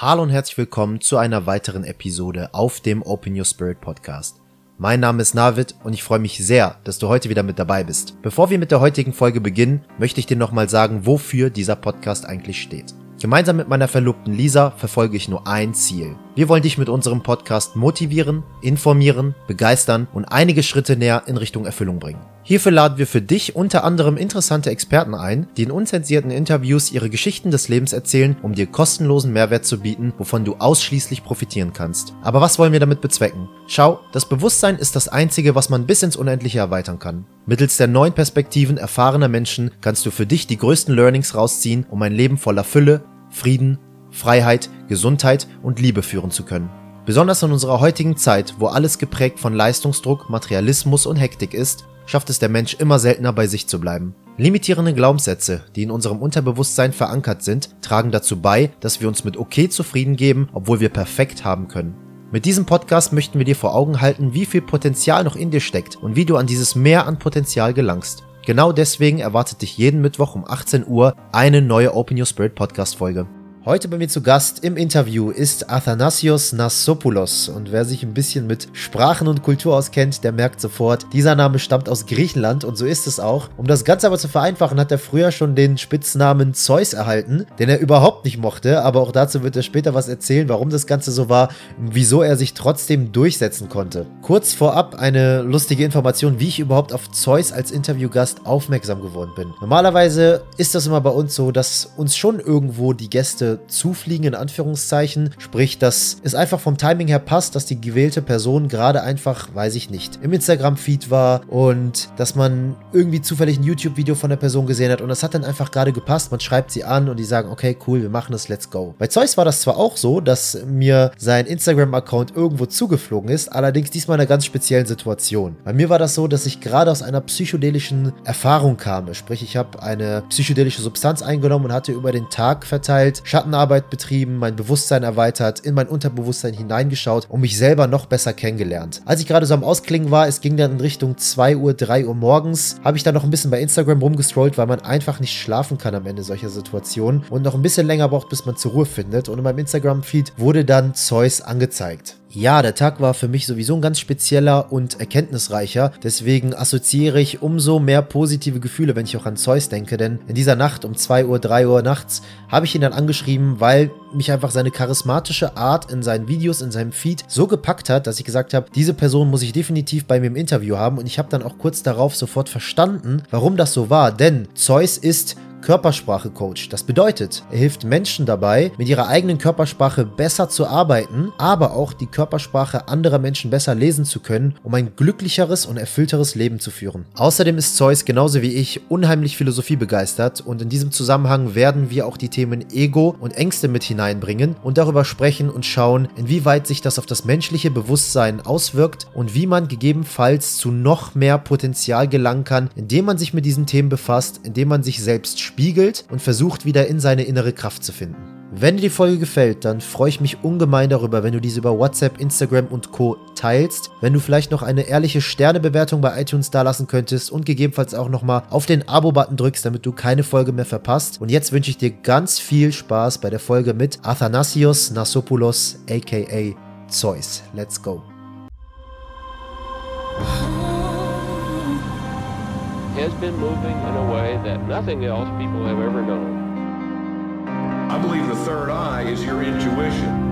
Hallo und herzlich willkommen zu einer weiteren Episode auf dem Open Your Spirit Podcast. Mein Name ist Navid und ich freue mich sehr, dass du heute wieder mit dabei bist. Bevor wir mit der heutigen Folge beginnen, möchte ich dir nochmal sagen, wofür dieser Podcast eigentlich steht. Gemeinsam mit meiner Verlobten Lisa verfolge ich nur ein Ziel. Wir wollen dich mit unserem Podcast motivieren, informieren, begeistern und einige Schritte näher in Richtung Erfüllung bringen. Hierfür laden wir für dich unter anderem interessante Experten ein, die in unzensierten Interviews ihre Geschichten des Lebens erzählen, um dir kostenlosen Mehrwert zu bieten, wovon du ausschließlich profitieren kannst. Aber was wollen wir damit bezwecken? Schau, das Bewusstsein ist das Einzige, was man bis ins Unendliche erweitern kann. Mittels der neuen Perspektiven erfahrener Menschen kannst du für dich die größten Learnings rausziehen, um ein Leben voller Fülle, Frieden, Freiheit, Gesundheit und Liebe führen zu können. Besonders in unserer heutigen Zeit, wo alles geprägt von Leistungsdruck, Materialismus und Hektik ist, schafft es der Mensch immer seltener bei sich zu bleiben. Limitierende Glaubenssätze, die in unserem Unterbewusstsein verankert sind, tragen dazu bei, dass wir uns mit okay zufrieden geben, obwohl wir perfekt haben können. Mit diesem Podcast möchten wir dir vor Augen halten, wie viel Potenzial noch in dir steckt und wie du an dieses Mehr an Potenzial gelangst. Genau deswegen erwartet dich jeden Mittwoch um 18 Uhr eine neue Open Your Spirit Podcast Folge. Heute bei mir zu Gast im Interview ist Athanasios Nassopoulos und wer sich ein bisschen mit Sprachen und Kultur auskennt, der merkt sofort, dieser Name stammt aus Griechenland und so ist es auch. Um das Ganze aber zu vereinfachen, hat er früher schon den Spitznamen Zeus erhalten, den er überhaupt nicht mochte, aber auch dazu wird er später was erzählen, warum das Ganze so war, wieso er sich trotzdem durchsetzen konnte. Kurz vorab eine lustige Information, wie ich überhaupt auf Zeus als Interviewgast aufmerksam geworden bin. Normalerweise ist das immer bei uns so, dass uns schon irgendwo die Gäste zufliegen, in Anführungszeichen. Sprich, dass es einfach vom Timing her passt, dass die gewählte Person gerade einfach, weiß ich nicht, im Instagram-Feed war und dass man irgendwie zufällig ein YouTube-Video von der Person gesehen hat und das hat dann einfach gerade gepasst. Man schreibt sie an und die sagen, okay, cool, wir machen das, let's go. Bei Zeus war das zwar auch so, dass mir sein Instagram-Account irgendwo zugeflogen ist, allerdings diesmal in einer ganz speziellen Situation. Bei mir war das so, dass ich gerade aus einer psychedelischen Erfahrung kam. Sprich, ich habe eine psychedelische Substanz eingenommen und hatte über den Tag verteilt Schatten Schattenarbeit betrieben, mein Bewusstsein erweitert, in mein Unterbewusstsein hineingeschaut und mich selber noch besser kennengelernt. Als ich gerade so am Ausklingen war, es ging dann in Richtung 2 Uhr, 3 Uhr morgens, habe ich dann noch ein bisschen bei Instagram rumgestrollt, weil man einfach nicht schlafen kann am Ende solcher Situationen und noch ein bisschen länger braucht, bis man zur Ruhe findet. Und in meinem Instagram-Feed wurde dann Zeus angezeigt. Ja, der Tag war für mich sowieso ein ganz spezieller und erkenntnisreicher. Deswegen assoziiere ich umso mehr positive Gefühle, wenn ich auch an Zeus denke. Denn in dieser Nacht um 2 Uhr, 3 Uhr nachts habe ich ihn dann angeschrieben, weil mich einfach seine charismatische Art in seinen Videos, in seinem Feed so gepackt hat, dass ich gesagt habe, diese Person muss ich definitiv bei mir im Interview haben. Und ich habe dann auch kurz darauf sofort verstanden, warum das so war. Denn Zeus ist Körpersprache-Coach. Das bedeutet, er hilft Menschen dabei, mit ihrer eigenen Körpersprache besser zu arbeiten, aber auch die Körpersprache anderer Menschen besser lesen zu können, um ein glücklicheres und erfüllteres Leben zu führen. Außerdem ist Zeus genauso wie ich unheimlich Philosophie begeistert und in diesem Zusammenhang werden wir auch die Themen Ego und Ängste mit hineinbringen und darüber sprechen und schauen, inwieweit sich das auf das menschliche Bewusstsein auswirkt und wie man gegebenenfalls zu noch mehr Potenzial gelangen kann, indem man sich mit diesen Themen befasst, indem man sich selbst spiegelt und versucht wieder in seine innere Kraft zu finden. Wenn dir die Folge gefällt, dann freue ich mich ungemein darüber, wenn du diese über WhatsApp, Instagram und Co. teilst, wenn du vielleicht noch eine ehrliche Sternebewertung bei iTunes dalassen könntest und gegebenenfalls auch nochmal auf den Abo-Button drückst, damit du keine Folge mehr verpasst. Und jetzt wünsche ich dir ganz viel Spaß bei der Folge mit Athanasios Nassopoulos, aka Zeus. Let's go. Has been moving in a way that nothing else people have ever known. I believe the third eye is your intuition.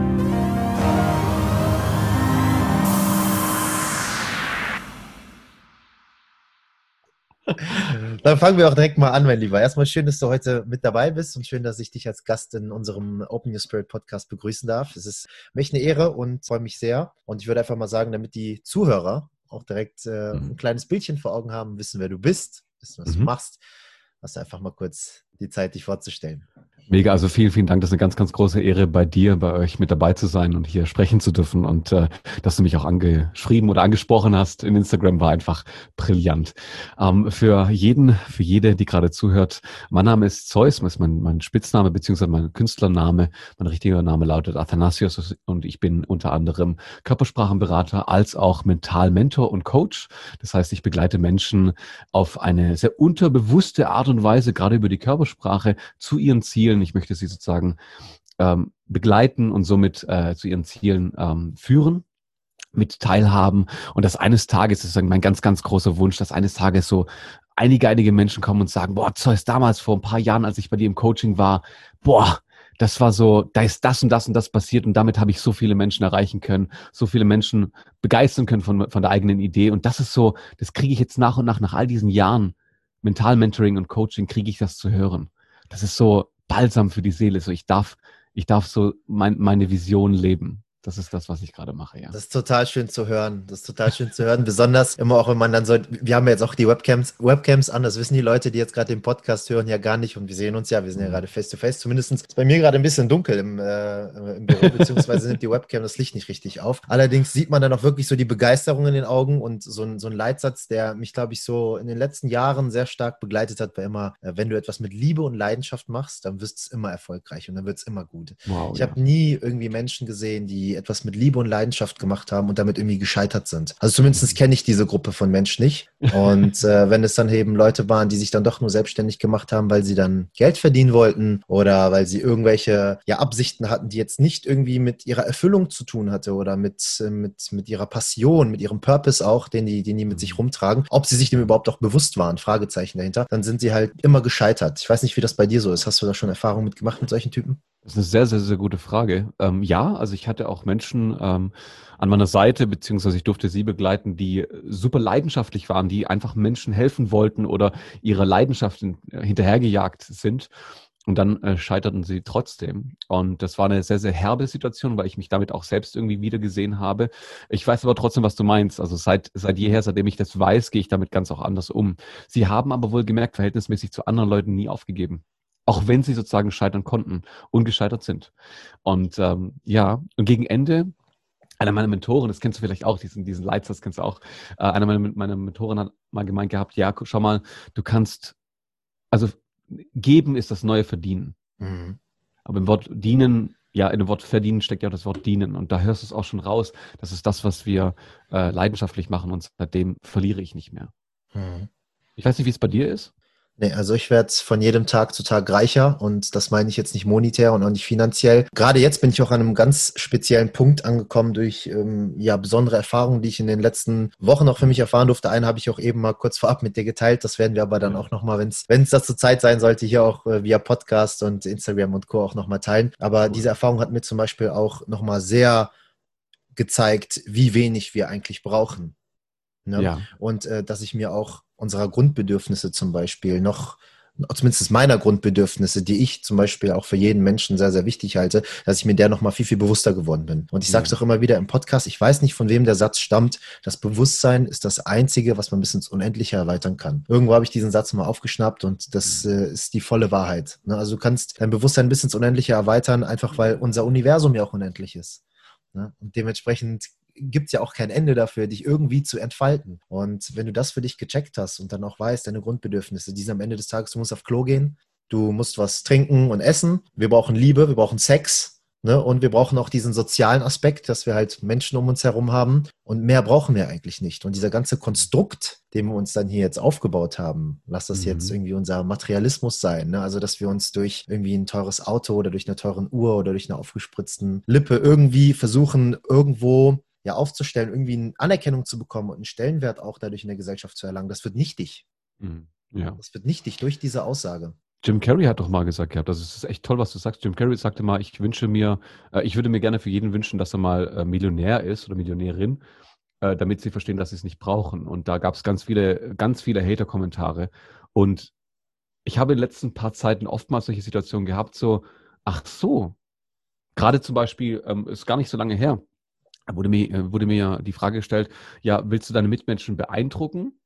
Dann fangen wir auch direkt mal an, mein Lieber. Erstmal schön, dass du heute mit dabei bist und schön, dass ich dich als Gast in unserem Open Your Spirit Podcast begrüßen darf. Es ist mich eine Ehre und freue mich sehr. Und ich würde einfach mal sagen, damit die Zuhörer auch direkt äh, mhm. ein kleines Bildchen vor Augen haben, wissen, wer du bist, wissen, was mhm. du machst, hast du einfach mal kurz die Zeit, dich vorzustellen. Mega, also vielen, vielen Dank. Das ist eine ganz, ganz große Ehre, bei dir, bei euch mit dabei zu sein und hier sprechen zu dürfen. Und äh, dass du mich auch angeschrieben oder angesprochen hast in Instagram, war einfach brillant. Ähm, für jeden, für jede, die gerade zuhört, mein Name ist Zeus, das ist mein, mein Spitzname beziehungsweise mein Künstlername. Mein richtiger Name lautet Athanasios und ich bin unter anderem Körpersprachenberater als auch Mentalmentor und Coach. Das heißt, ich begleite Menschen auf eine sehr unterbewusste Art und Weise, gerade über die Körpersprache, zu ihren Zielen entwickeln. Ich möchte sie sozusagen ähm, begleiten und somit äh, zu ihren Zielen ähm, führen mit teilhaben und dass eines Tages, das ist mein ganz, ganz großer Wunsch, dass eines Tages so einige, einige Menschen kommen und sagen, boah, Zeus, damals vor ein paar Jahren, als ich bei dir im Coaching war, boah, das war so, da ist das und das und das passiert und damit habe ich so viele Menschen erreichen können, so viele Menschen begeistern können von, von der eigenen Idee und das ist so, das kriege ich jetzt nach und nach, nach all diesen Jahren Mental-Mentoring und Coaching, kriege ich das zu hören. Das ist so balsam für die Seele, so ich darf, ich darf so mein, meine Vision leben. Das ist das, was ich gerade mache, ja. Das ist total schön zu hören. Das ist total schön zu hören. Besonders immer auch, wenn man dann so, wir haben ja jetzt auch die Webcams, Webcams an, das wissen die Leute, die jetzt gerade den Podcast hören, ja gar nicht. Und wir sehen uns ja, wir sind ja mhm. gerade face to face. Zumindest ist bei mir gerade ein bisschen dunkel im, äh, im Büro, beziehungsweise nimmt die Webcam das Licht nicht richtig auf. Allerdings sieht man dann auch wirklich so die Begeisterung in den Augen und so ein, so ein Leitsatz, der mich, glaube ich, so in den letzten Jahren sehr stark begleitet hat, war immer, äh, wenn du etwas mit Liebe und Leidenschaft machst, dann wirst es immer erfolgreich und dann wird es immer gut. Wow, ich ja. habe nie irgendwie Menschen gesehen, die etwas mit Liebe und Leidenschaft gemacht haben und damit irgendwie gescheitert sind. Also zumindest kenne ich diese Gruppe von Menschen nicht. Und äh, wenn es dann eben Leute waren, die sich dann doch nur selbstständig gemacht haben, weil sie dann Geld verdienen wollten oder weil sie irgendwelche ja, Absichten hatten, die jetzt nicht irgendwie mit ihrer Erfüllung zu tun hatte oder mit, äh, mit, mit ihrer Passion, mit ihrem Purpose auch, den die, den die mit sich rumtragen, ob sie sich dem überhaupt auch bewusst waren, Fragezeichen dahinter, dann sind sie halt immer gescheitert. Ich weiß nicht, wie das bei dir so ist. Hast du da schon Erfahrungen mitgemacht mit solchen Typen? Das ist eine sehr, sehr, sehr gute Frage. Ähm, ja, also ich hatte auch Menschen ähm, an meiner Seite, beziehungsweise ich durfte sie begleiten, die super leidenschaftlich waren, die einfach Menschen helfen wollten oder ihrer Leidenschaft äh, hinterhergejagt sind. Und dann äh, scheiterten sie trotzdem. Und das war eine sehr, sehr herbe Situation, weil ich mich damit auch selbst irgendwie wiedergesehen habe. Ich weiß aber trotzdem, was du meinst. Also seit, seit jeher, seitdem ich das weiß, gehe ich damit ganz auch anders um. Sie haben aber wohl gemerkt, verhältnismäßig zu anderen Leuten nie aufgegeben auch wenn sie sozusagen scheitern konnten und gescheitert sind. Und ähm, ja, und gegen Ende, einer meiner Mentoren, das kennst du vielleicht auch, diesen, diesen Leitsatz kennst du auch, äh, einer meiner, meiner Mentoren hat mal gemeint gehabt, ja, schau mal, du kannst, also geben ist das neue Verdienen. Mhm. Aber im Wort dienen, ja, in dem Wort verdienen steckt ja auch das Wort dienen. Und da hörst du es auch schon raus. Das ist das, was wir äh, leidenschaftlich machen und seitdem verliere ich nicht mehr. Mhm. Ich weiß nicht, wie es bei dir ist. Nee, also ich werde von jedem Tag zu Tag reicher und das meine ich jetzt nicht monetär und auch nicht finanziell. Gerade jetzt bin ich auch an einem ganz speziellen Punkt angekommen durch ähm, ja besondere Erfahrungen, die ich in den letzten Wochen auch für mich erfahren durfte. Einen habe ich auch eben mal kurz vorab mit dir geteilt. Das werden wir aber dann auch nochmal, wenn es wenn es dazu Zeit sein sollte, hier auch äh, via Podcast und Instagram und Co. auch nochmal teilen. Aber diese Erfahrung hat mir zum Beispiel auch nochmal sehr gezeigt, wie wenig wir eigentlich brauchen. Ne? Ja. Und äh, dass ich mir auch unserer Grundbedürfnisse zum Beispiel noch zumindest meiner Grundbedürfnisse, die ich zum Beispiel auch für jeden Menschen sehr, sehr wichtig halte, dass ich mir der nochmal viel, viel bewusster geworden bin. Und ich sage es auch immer wieder im Podcast, ich weiß nicht, von wem der Satz stammt, das Bewusstsein ist das Einzige, was man bis ins Unendliche erweitern kann. Irgendwo habe ich diesen Satz mal aufgeschnappt und das äh, ist die volle Wahrheit. Ne? Also du kannst dein Bewusstsein bis ins Unendliche erweitern, einfach weil unser Universum ja auch unendlich ist. Ne? Und dementsprechend gibt es ja auch kein Ende dafür, dich irgendwie zu entfalten. Und wenn du das für dich gecheckt hast und dann auch weißt, deine Grundbedürfnisse, die sind am Ende des Tages, du musst auf Klo gehen, du musst was trinken und essen, wir brauchen Liebe, wir brauchen Sex, Ne? Und wir brauchen auch diesen sozialen Aspekt, dass wir halt Menschen um uns herum haben. Und mehr brauchen wir eigentlich nicht. Und dieser ganze Konstrukt, den wir uns dann hier jetzt aufgebaut haben, lass das mhm. jetzt irgendwie unser Materialismus sein. Ne? Also, dass wir uns durch irgendwie ein teures Auto oder durch eine teuren Uhr oder durch eine aufgespritzten Lippe irgendwie versuchen, irgendwo ja aufzustellen, irgendwie eine Anerkennung zu bekommen und einen Stellenwert auch dadurch in der Gesellschaft zu erlangen, das wird nichtig. Mhm. Ja. Das wird nichtig durch diese Aussage. Jim Carrey hat doch mal gesagt gehabt, also es ist echt toll, was du sagst. Jim Carrey sagte mal, ich wünsche mir, äh, ich würde mir gerne für jeden wünschen, dass er mal äh, Millionär ist oder Millionärin, äh, damit sie verstehen, dass sie es nicht brauchen. Und da gab es ganz viele, ganz viele Hater-Kommentare. Und ich habe in den letzten paar Zeiten oftmals solche Situationen gehabt, so, ach so, gerade zum Beispiel, ähm, ist gar nicht so lange her, wurde mir, äh, wurde mir die Frage gestellt, ja, willst du deine Mitmenschen beeindrucken?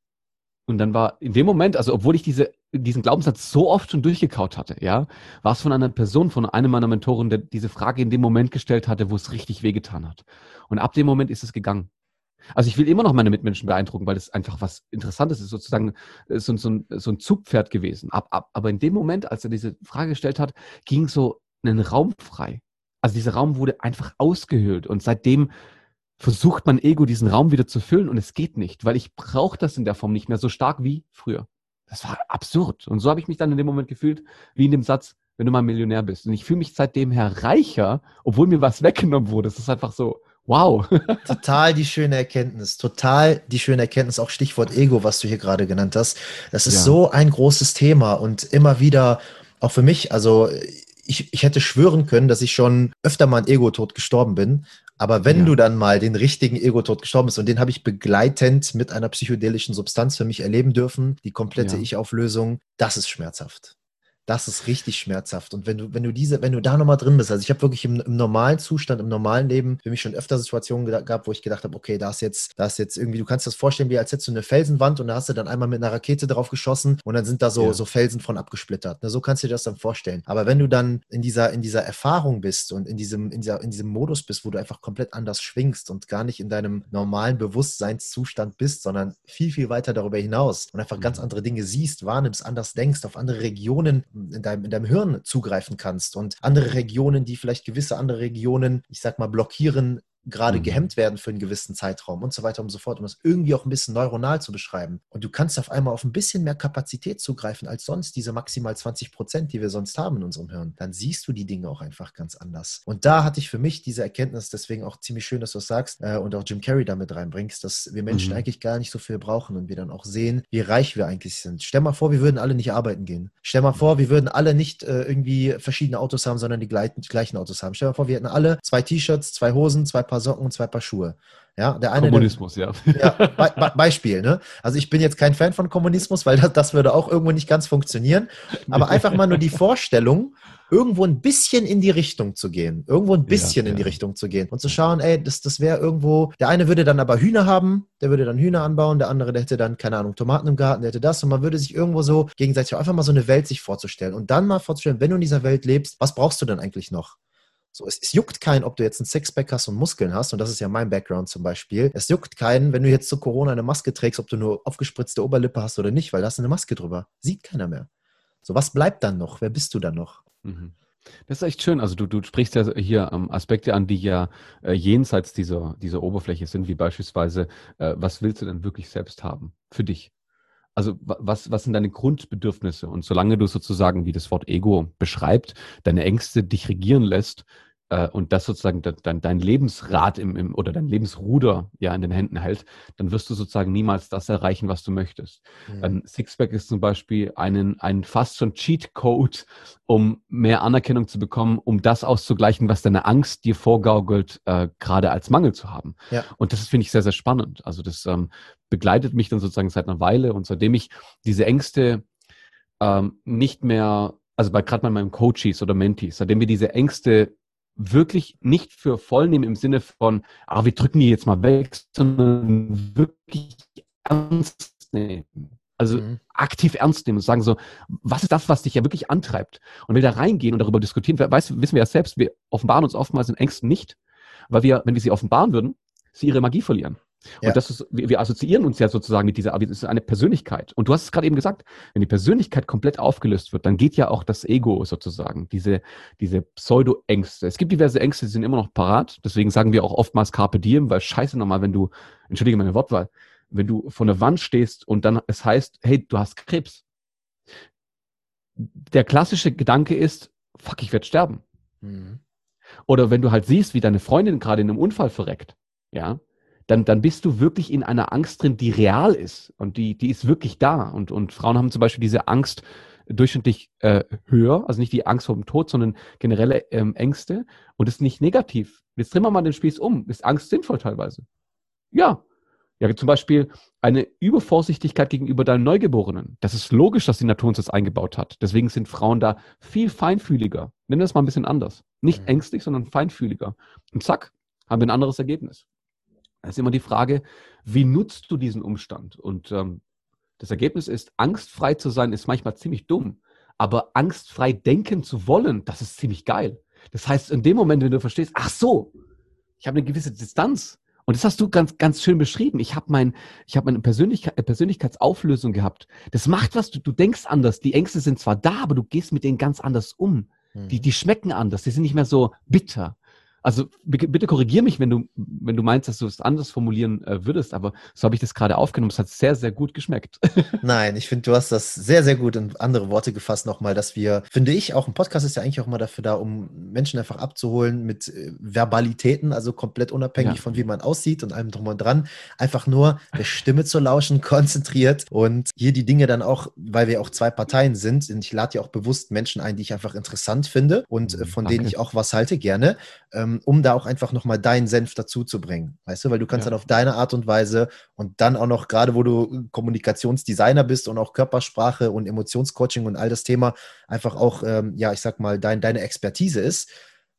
Und dann war in dem Moment, also obwohl ich diese, diesen Glaubenssatz so oft schon durchgekaut hatte, ja, war es von einer Person, von einem meiner Mentoren, der diese Frage in dem Moment gestellt hatte, wo es richtig wehgetan hat. Und ab dem Moment ist es gegangen. Also ich will immer noch meine Mitmenschen beeindrucken, weil das einfach was Interessantes ist, sozusagen äh, so, so, ein, so ein Zugpferd gewesen. Ab, ab, aber in dem Moment, als er diese Frage gestellt hat, ging so ein Raum frei. Also dieser Raum wurde einfach ausgehöhlt und seitdem versucht mein Ego diesen Raum wieder zu füllen und es geht nicht, weil ich brauche das in der Form nicht mehr so stark wie früher. Das war absurd. Und so habe ich mich dann in dem Moment gefühlt, wie in dem Satz, wenn du mal Millionär bist. Und ich fühle mich seitdem her reicher, obwohl mir was weggenommen wurde. Das ist einfach so, wow. Total die schöne Erkenntnis, total die schöne Erkenntnis, auch Stichwort Ego, was du hier gerade genannt hast. Das ist Ja. so ein großes Thema und immer wieder, auch für mich, also ich, ich hätte schwören können, dass ich schon öfter mal an Ego-Tod gestorben bin. Aber wenn Ja. du dann mal den richtigen Ego-Tod gestorben bist, und den habe ich begleitend mit einer psychedelischen Substanz für mich erleben dürfen, die komplette Ja. Ich-Auflösung, das ist schmerzhaft. Das ist richtig schmerzhaft. Und wenn du, wenn du diese, wenn du da nochmal drin bist, also ich habe wirklich im, im normalen Zustand, im normalen Leben für mich schon öfter Situationen gehabt, wo ich gedacht habe, okay, da ist jetzt, da ist jetzt irgendwie, du kannst das vorstellen, wie als hättest du eine Felsenwand und da hast du dann einmal mit einer Rakete drauf geschossen und dann sind da so, Ja. so Felsen von abgesplittert. Ne, so kannst du dir das dann vorstellen. Aber wenn du dann in dieser, in dieser Erfahrung bist und in diesem, in dieser, in diesem Modus bist, wo du einfach komplett anders schwingst und gar nicht in deinem normalen Bewusstseinszustand bist, sondern viel, viel weiter darüber hinaus und einfach ganz Mhm. andere Dinge siehst, wahrnimmst, anders denkst, auf andere Regionen in deinem, in deinem Hirn zugreifen kannst und andere Regionen, die vielleicht gewisse andere Regionen, ich sag mal, blockieren, gerade Mhm. gehemmt werden für einen gewissen Zeitraum und so weiter und so fort, um das irgendwie auch ein bisschen neuronal zu beschreiben. Und du kannst auf einmal auf ein bisschen mehr Kapazität zugreifen als sonst, diese maximal 20 Prozent, die wir sonst haben in unserem Hirn. Dann siehst du die Dinge auch einfach ganz anders. Und da hatte ich für mich diese Erkenntnis, deswegen auch ziemlich schön, dass du es sagst äh, und auch Jim Carrey damit reinbringst, dass wir Menschen Mhm. eigentlich gar nicht so viel brauchen und wir dann auch sehen, wie reich wir eigentlich sind. Stell mal vor, wir würden alle nicht arbeiten gehen. Stell mal vor, wir würden alle nicht äh, irgendwie verschiedene Autos haben, sondern die gleichen, die gleichen Autos haben. Stell mal vor, wir hätten alle zwei T-Shirts, zwei Hosen, zwei Paar Socken und zwei Paar Schuhe. Ja, der eine, der, Kommunismus, ja. ja, Be Be Beispiel, ne? Also ich bin jetzt kein Fan von Kommunismus, weil das, das würde auch irgendwo nicht ganz funktionieren. Aber einfach mal nur die Vorstellung, irgendwo ein bisschen in die Richtung zu gehen. Irgendwo ein bisschen in die ja. Richtung zu gehen. Und zu schauen, ey, das, das wäre irgendwo, der eine würde dann aber Hühner haben, der würde dann Hühner anbauen, der andere, der hätte dann, keine Ahnung, Tomaten im Garten, der hätte das. Und man würde sich irgendwo so gegenseitig einfach mal so eine Welt sich vorzustellen. Und dann mal vorzustellen, wenn du in dieser Welt lebst, was brauchst du denn eigentlich noch? So, es, es juckt keinen, ob du jetzt ein Sixpack hast und Muskeln hast, und das ist ja mein Background zum Beispiel. Es juckt keinen, wenn du jetzt zu Corona eine Maske trägst, ob du nur aufgespritzte Oberlippe hast oder nicht, weil da du eine Maske drüber. Sieht keiner mehr. So, was bleibt dann noch? Wer bist du dann noch? Mhm. Das ist echt schön. Also du, du sprichst ja hier ähm, Aspekte an, die ja äh, jenseits dieser, dieser Oberfläche sind, wie beispielsweise, äh, was willst du denn wirklich selbst haben für dich? Also wa- was, was sind deine Grundbedürfnisse? Und solange du sozusagen, wie das Wort Ego beschreibt, deine Ängste dich regieren lässt äh, und das sozusagen de, dein, dein Lebensrad im, im, oder dein Lebensruder ja in den Händen hält, dann wirst du sozusagen niemals das erreichen, was du möchtest. Mhm. Ein Sixpack ist zum Beispiel einen, ein fast schon Cheat-Code, um mehr Anerkennung zu bekommen, um das auszugleichen, was deine Angst dir vorgaukelt, äh, gerade als Mangel zu haben. Ja. Und das finde ich sehr, sehr spannend. Also das ähm, begleitet mich dann sozusagen seit einer Weile und seitdem ich diese Ängste ähm, nicht mehr, also bei gerade bei meinen Coaches oder Mentees, seitdem wir diese Ängste wirklich nicht für voll nehmen im Sinne von, ah, wir drücken die jetzt mal weg, sondern wirklich ernst nehmen. Also Mhm. aktiv ernst nehmen und sagen so, was ist das, was dich ja wirklich antreibt? Und wir da reingehen und darüber diskutieren, weißt, wissen wir ja selbst, wir offenbaren uns oftmals in Ängsten nicht, weil wir, wenn wir sie offenbaren würden, sie ihre Magie verlieren. Ja. Und das ist, wir, wir assoziieren uns ja sozusagen mit dieser, es ist eine Persönlichkeit. Und du hast es gerade eben gesagt, wenn die Persönlichkeit komplett aufgelöst wird, dann geht ja auch das Ego sozusagen, diese, diese Pseudo-Ängste. Es gibt diverse Ängste, die sind immer noch parat. Deswegen sagen wir auch oftmals Carpe Diem, weil scheiße nochmal, wenn du, entschuldige meine Wortwahl, wenn du vor der Wand stehst und dann es heißt, hey, du hast Krebs. Der klassische Gedanke ist, fuck, ich werde sterben. Mhm. Oder wenn du halt siehst, wie deine Freundin gerade in einem Unfall verreckt, ja, dann, dann bist du wirklich in einer Angst drin, die real ist und die, die ist wirklich da. Und, und Frauen haben zum Beispiel diese Angst durchschnittlich äh, höher, also nicht die Angst vor dem Tod, sondern generelle ähm, Ängste und ist nicht negativ. Jetzt drehen wir mal den Spieß um. Ist Angst sinnvoll teilweise? Ja. Ja, zum Beispiel eine Übervorsichtigkeit gegenüber deinem Neugeborenen. Das ist logisch, dass die Natur uns das eingebaut hat. Deswegen sind Frauen da viel feinfühliger. Nennen wir es mal ein bisschen anders. Nicht Mhm. ängstlich, sondern feinfühliger. Und zack, haben wir ein anderes Ergebnis. Da ist immer die Frage, wie nutzt du diesen Umstand? Und ähm, das Ergebnis ist, angstfrei zu sein, ist manchmal ziemlich dumm. Aber angstfrei denken zu wollen, das ist ziemlich geil. Das heißt, in dem Moment, wenn du verstehst, ach so, ich habe eine gewisse Distanz. Und das hast du ganz, ganz schön beschrieben. Ich habe mein, ich habe meine Persönlichkeit, äh, Persönlichkeitsauflösung gehabt. Das macht was, du, du denkst anders. Die Ängste sind zwar da, aber du gehst mit denen ganz anders um. Mhm. Die, die schmecken anders. Die sind nicht mehr so bitter. Also bitte korrigier mich, wenn du, wenn du meinst, dass du es anders formulieren äh, würdest, aber so habe ich das gerade aufgenommen. Es hat sehr, sehr gut geschmeckt. Nein, ich finde, du hast das sehr, sehr gut in andere Worte gefasst nochmal, dass wir, finde ich, auch ein Podcast ist ja eigentlich auch mal dafür da, um Menschen einfach abzuholen mit äh, Verbalitäten, also komplett unabhängig ja. von wie man aussieht und allem drum und dran, einfach nur der Stimme zu lauschen, konzentriert und hier die Dinge dann auch, weil wir auch zwei Parteien sind, und ich lade ja auch bewusst Menschen ein, die ich einfach interessant finde und äh, von Danke. denen ich auch was halte, gerne. Ähm, ähm, um da auch einfach nochmal deinen Senf dazu zu bringen. Weißt du, weil du kannst ja. dann auf deine Art und Weise und dann auch noch, gerade wo du Kommunikationsdesigner bist und auch Körpersprache und Emotionscoaching und all das Thema einfach auch, ähm, ja, ich sag mal, dein, deine Expertise ist,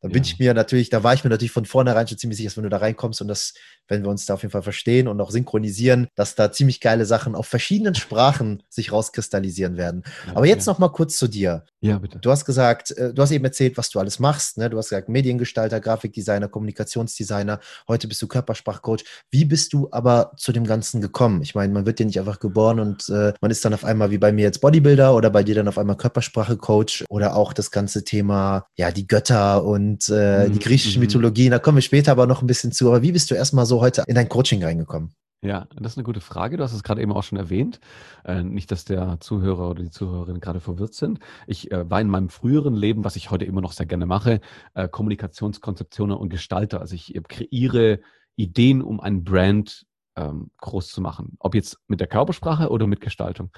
da bin ja. ich mir natürlich, da war ich mir natürlich von vornherein schon ziemlich sicher, dass wenn du da reinkommst und das, wenn wir uns da auf jeden Fall verstehen und auch synchronisieren, dass da ziemlich geile Sachen auf verschiedenen Sprachen sich rauskristallisieren werden. Ja, Aber jetzt ja. noch mal kurz zu dir. Ja, bitte. Du hast gesagt, äh, du hast eben erzählt, was du alles machst. Ne? Du hast gesagt, Mediengestalter, Grafikdesigner, Kommunikationsdesigner. Heute bist du Körpersprachcoach. Wie bist du aber zu dem Ganzen gekommen? Ich meine, man wird ja nicht einfach geboren und äh, man ist dann auf einmal wie bei mir jetzt Bodybuilder oder bei dir dann auf einmal Körpersprache-Coach oder auch das ganze Thema, ja, die Götter und äh, mhm. die griechische mhm. Mythologie. Da kommen wir später aber noch ein bisschen zu. Aber wie bist du erstmal so heute in dein Coaching reingekommen? Ja, das ist eine gute Frage. Du hast es gerade eben auch schon erwähnt. Äh, nicht, dass der Zuhörer oder die Zuhörerin gerade verwirrt sind. Ich äh, war in meinem früheren Leben, was ich heute immer noch sehr gerne mache, äh, Kommunikationskonzeptioner und Gestalter. Also ich äh, kreiere Ideen, um ein Brand ähm, groß zu machen. Ob jetzt mit der Körpersprache oder mit Gestaltung.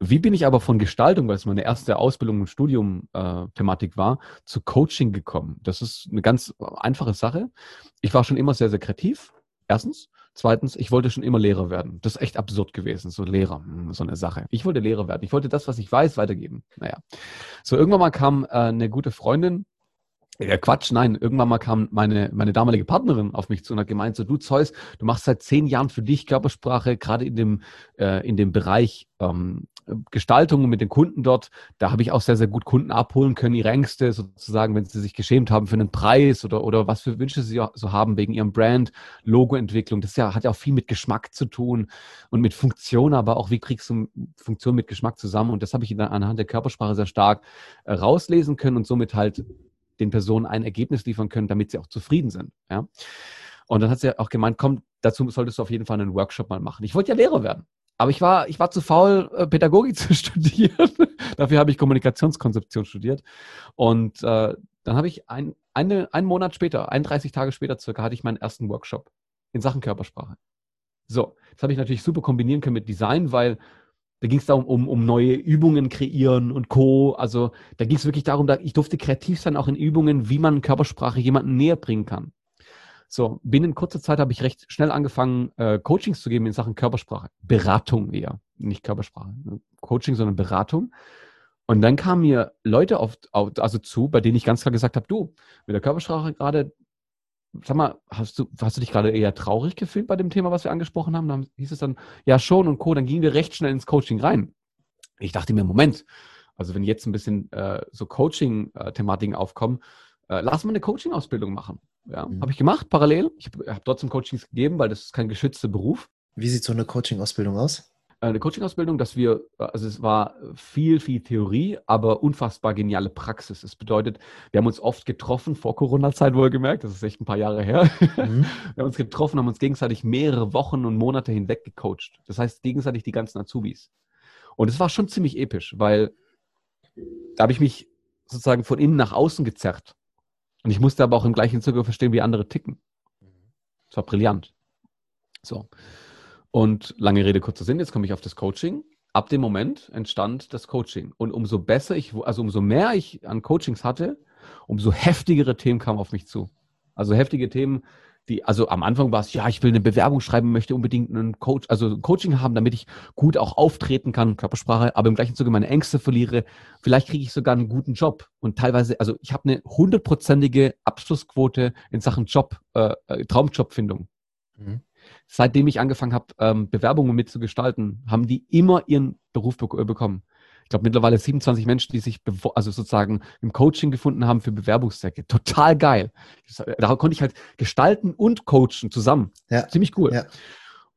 Wie bin ich aber von Gestaltung, weil es meine erste Ausbildung und Studium-Thematik äh, war, zu Coaching gekommen? Das ist eine ganz einfache Sache. Ich war schon immer sehr, sehr kreativ. Erstens. Zweitens, ich wollte schon immer Lehrer werden. Das ist echt absurd gewesen, so Lehrer, hm, so eine Sache. Ich wollte Lehrer werden. Ich wollte das, was ich weiß, weitergeben. Naja. So, irgendwann mal kam äh, eine gute Freundin ja, Quatsch, nein. Irgendwann mal kam meine, meine damalige Partnerin auf mich zu und hat gemeint, so du Zeus, du machst seit zehn Jahren für dich Körpersprache, gerade in dem, äh, in dem Bereich ähm, Gestaltung mit den Kunden dort. Da habe ich auch sehr, sehr gut Kunden abholen können, ihre Ängste sozusagen, wenn sie sich geschämt haben für einen Preis oder, oder was für Wünsche sie so haben wegen ihrem Brand, Logoentwicklung. Das ja, hat ja auch viel mit Geschmack zu tun und mit Funktion, aber auch wie kriegst du Funktion mit Geschmack zusammen. Und das habe ich anhand der Körpersprache sehr stark äh, rauslesen können und somit halt den Personen ein Ergebnis liefern können, damit sie auch zufrieden sind. Ja? Und dann hat sie auch gemeint, komm, dazu solltest du auf jeden Fall einen Workshop mal machen. Ich wollte ja Lehrer werden. Aber ich war, ich war zu faul, äh, Pädagogik zu studieren. Dafür habe ich Kommunikationskonzeption studiert. Und äh, dann habe ich ein, eine, einen Monat später, 31 Tage später circa, hatte ich meinen ersten Workshop in Sachen Körpersprache. So, das habe ich natürlich super kombinieren können mit Design, weil da ging es darum, um, um neue Übungen kreieren und Co. Also da ging es wirklich darum, da, ich durfte kreativ sein, auch in Übungen, wie man Körpersprache jemandem näher bringen kann. So, binnen kurzer Zeit habe ich recht schnell angefangen, äh, Coachings zu geben in Sachen Körpersprache. Beratung eher, nicht Körpersprache. Ne? Coaching, sondern Beratung. Und dann kamen mir Leute auf, also zu, bei denen ich ganz klar gesagt habe, du, mit der Körpersprache gerade, sag mal, hast du, hast du dich gerade eher traurig gefühlt bei dem Thema, was wir angesprochen haben? Dann hieß es dann, ja schon und Co. Dann gingen wir recht schnell ins Coaching rein. Ich dachte mir, Moment, also wenn jetzt ein bisschen äh, so Coaching-Thematiken aufkommen, äh, lass mal eine Coaching-Ausbildung machen. Ja, mhm. habe ich gemacht, parallel. Ich habe hab trotzdem Coachings gegeben, weil das ist kein geschützter Beruf. Wie sieht so eine Coaching-Ausbildung aus? Äh, eine Coaching-Ausbildung, dass wir, also es war viel, viel Theorie, aber unfassbar geniale Praxis. Das bedeutet, wir haben uns oft getroffen, vor Corona-Zeit wohlgemerkt, das ist echt ein paar Jahre her. Mhm. Wir haben uns getroffen, haben uns gegenseitig mehrere Wochen und Monate hinweg gecoacht. Das heißt, gegenseitig die ganzen Azubis. Und es war schon ziemlich episch, weil da habe ich mich sozusagen von innen nach außen gezerrt. Und ich musste aber auch im gleichen Zuge verstehen, wie andere ticken. Es war brillant. So. Und lange Rede, kurzer Sinn, jetzt komme ich auf das Coaching. Ab dem Moment entstand das Coaching. Und umso besser ich, also umso mehr ich an Coachings hatte, umso heftigere Themen kamen auf mich zu. Also heftige Themen, die, also am Anfang war es, ja, ich will eine Bewerbung schreiben, möchte unbedingt einen Coach, also Coaching haben, damit ich gut auch auftreten kann, Körpersprache, aber im gleichen Zuge meine Ängste verliere. Vielleicht kriege ich sogar einen guten Job. Und teilweise, also ich habe eine hundertprozentige Abschlussquote in Sachen Job, äh, äh Traumjobfindung. Mhm seitdem ich angefangen habe, ähm, Bewerbungen mitzugestalten, haben die immer ihren Beruf be äh, bekommen. Ich glaube mittlerweile 27 Menschen, die sich also sozusagen im Coaching gefunden haben für Bewerbungszwecke. Total geil. Da konnte ich halt gestalten und coachen zusammen. Ja. Ziemlich cool. Ja.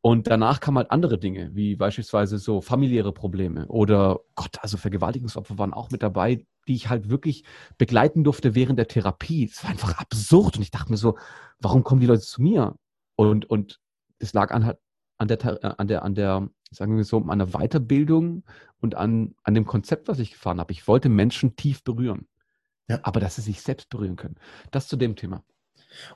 Und danach kamen halt andere Dinge, wie beispielsweise so familiäre Probleme oder Gott, also Vergewaltigungsopfer waren auch mit dabei, die ich halt wirklich begleiten durfte während der Therapie. Es war einfach absurd und ich dachte mir so, warum kommen die Leute zu mir? Und, und das lag an, halt an der, äh, an der, an der, sagen wir so, an der Weiterbildung und an, an dem Konzept, was ich gefahren habe. Ich wollte Menschen tief berühren. Ja. Aber dass sie sich selbst berühren können. Das zu dem Thema.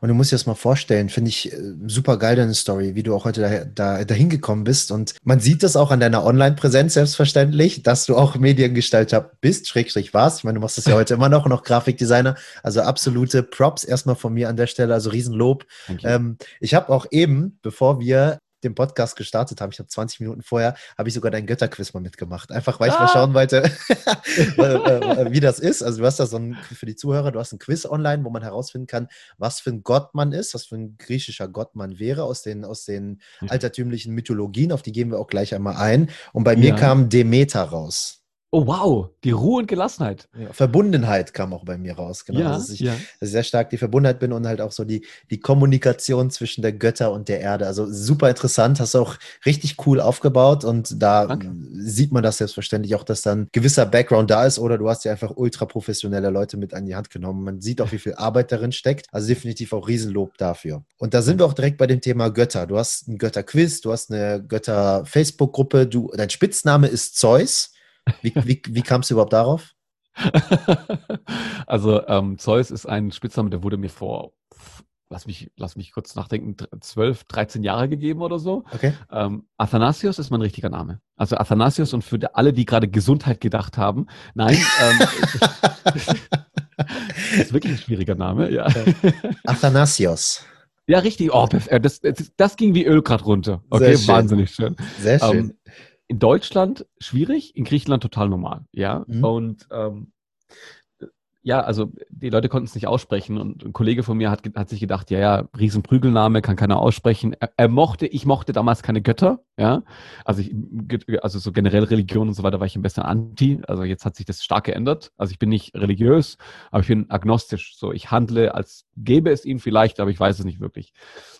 Und du musst dir das mal vorstellen, finde ich äh, super geil deine Story, wie du auch heute da, da, dahin gekommen bist. Und man sieht das auch an deiner Online-Präsenz selbstverständlich, dass du auch Mediengestalter bist, Schrägstrich warst. Ich meine, du machst das ja heute immer noch, noch Grafikdesigner. Also absolute Props erstmal von mir an der Stelle, also Riesenlob. Ähm, ich habe auch eben, bevor wir den Podcast gestartet haben, ich habe 20 Minuten vorher, habe ich sogar dein Götterquiz mal mitgemacht. Einfach, weil ich ah. mal schauen wollte, wie das ist. Also du hast da so ein, für die Zuhörer, du hast ein Quiz online, wo man herausfinden kann, was für ein Gott man ist, was für ein griechischer Gott man wäre aus den, aus den mhm. altertümlichen Mythologien, auf die gehen wir auch gleich einmal ein. Und bei mir ja. kam Demeter raus. Oh wow, die Ruhe und Gelassenheit. Ja, Verbundenheit kam auch bei mir raus, genau. Ja, dass ich ja. sehr stark die Verbundenheit bin und halt auch so die, die Kommunikation zwischen der Götter und der Erde. Also super interessant, hast du auch richtig cool aufgebaut und da Danke. sieht man das selbstverständlich auch, dass dann gewisser Background da ist oder du hast ja einfach ultra professionelle Leute mit an die Hand genommen. Man sieht auch, wie viel Arbeit darin steckt. Also definitiv auch Riesenlob dafür. Und da sind wir auch direkt bei dem Thema Götter. Du hast ein Götter-Quiz, du hast eine Götter-Facebook-Gruppe, dein Spitzname ist Zeus. Wie, wie, wie kamst du überhaupt darauf? also ähm, Zeus ist ein Spitzname, der wurde mir vor, lass mich, lass mich kurz nachdenken, 12, 13 Jahre gegeben oder so. Okay. Ähm, Athanasius ist mein richtiger Name. Also Athanasius und für alle, die gerade Gesundheit gedacht haben, nein, ähm, ist wirklich ein schwieriger Name, ja. Athanasios. Ja, richtig. Oh, das, das, das ging wie Öl gerade runter. Okay, wahnsinnig schön. Sehr schön. Ähm, in Deutschland schwierig, in Griechenland total normal. Ja. Mhm. Und ähm, ja, also die Leute konnten es nicht aussprechen und ein Kollege von mir hat, hat sich gedacht, ja, ja, Riesenprügelname, kann keiner aussprechen. Er, er, mochte, ich mochte damals keine Götter, ja. Also ich, also so generell Religion und so weiter war ich ein bisschen anti. Also jetzt hat sich das stark geändert. Also ich bin nicht religiös, aber ich bin agnostisch. So, ich handle, als gäbe es ihn vielleicht, aber ich weiß es nicht wirklich.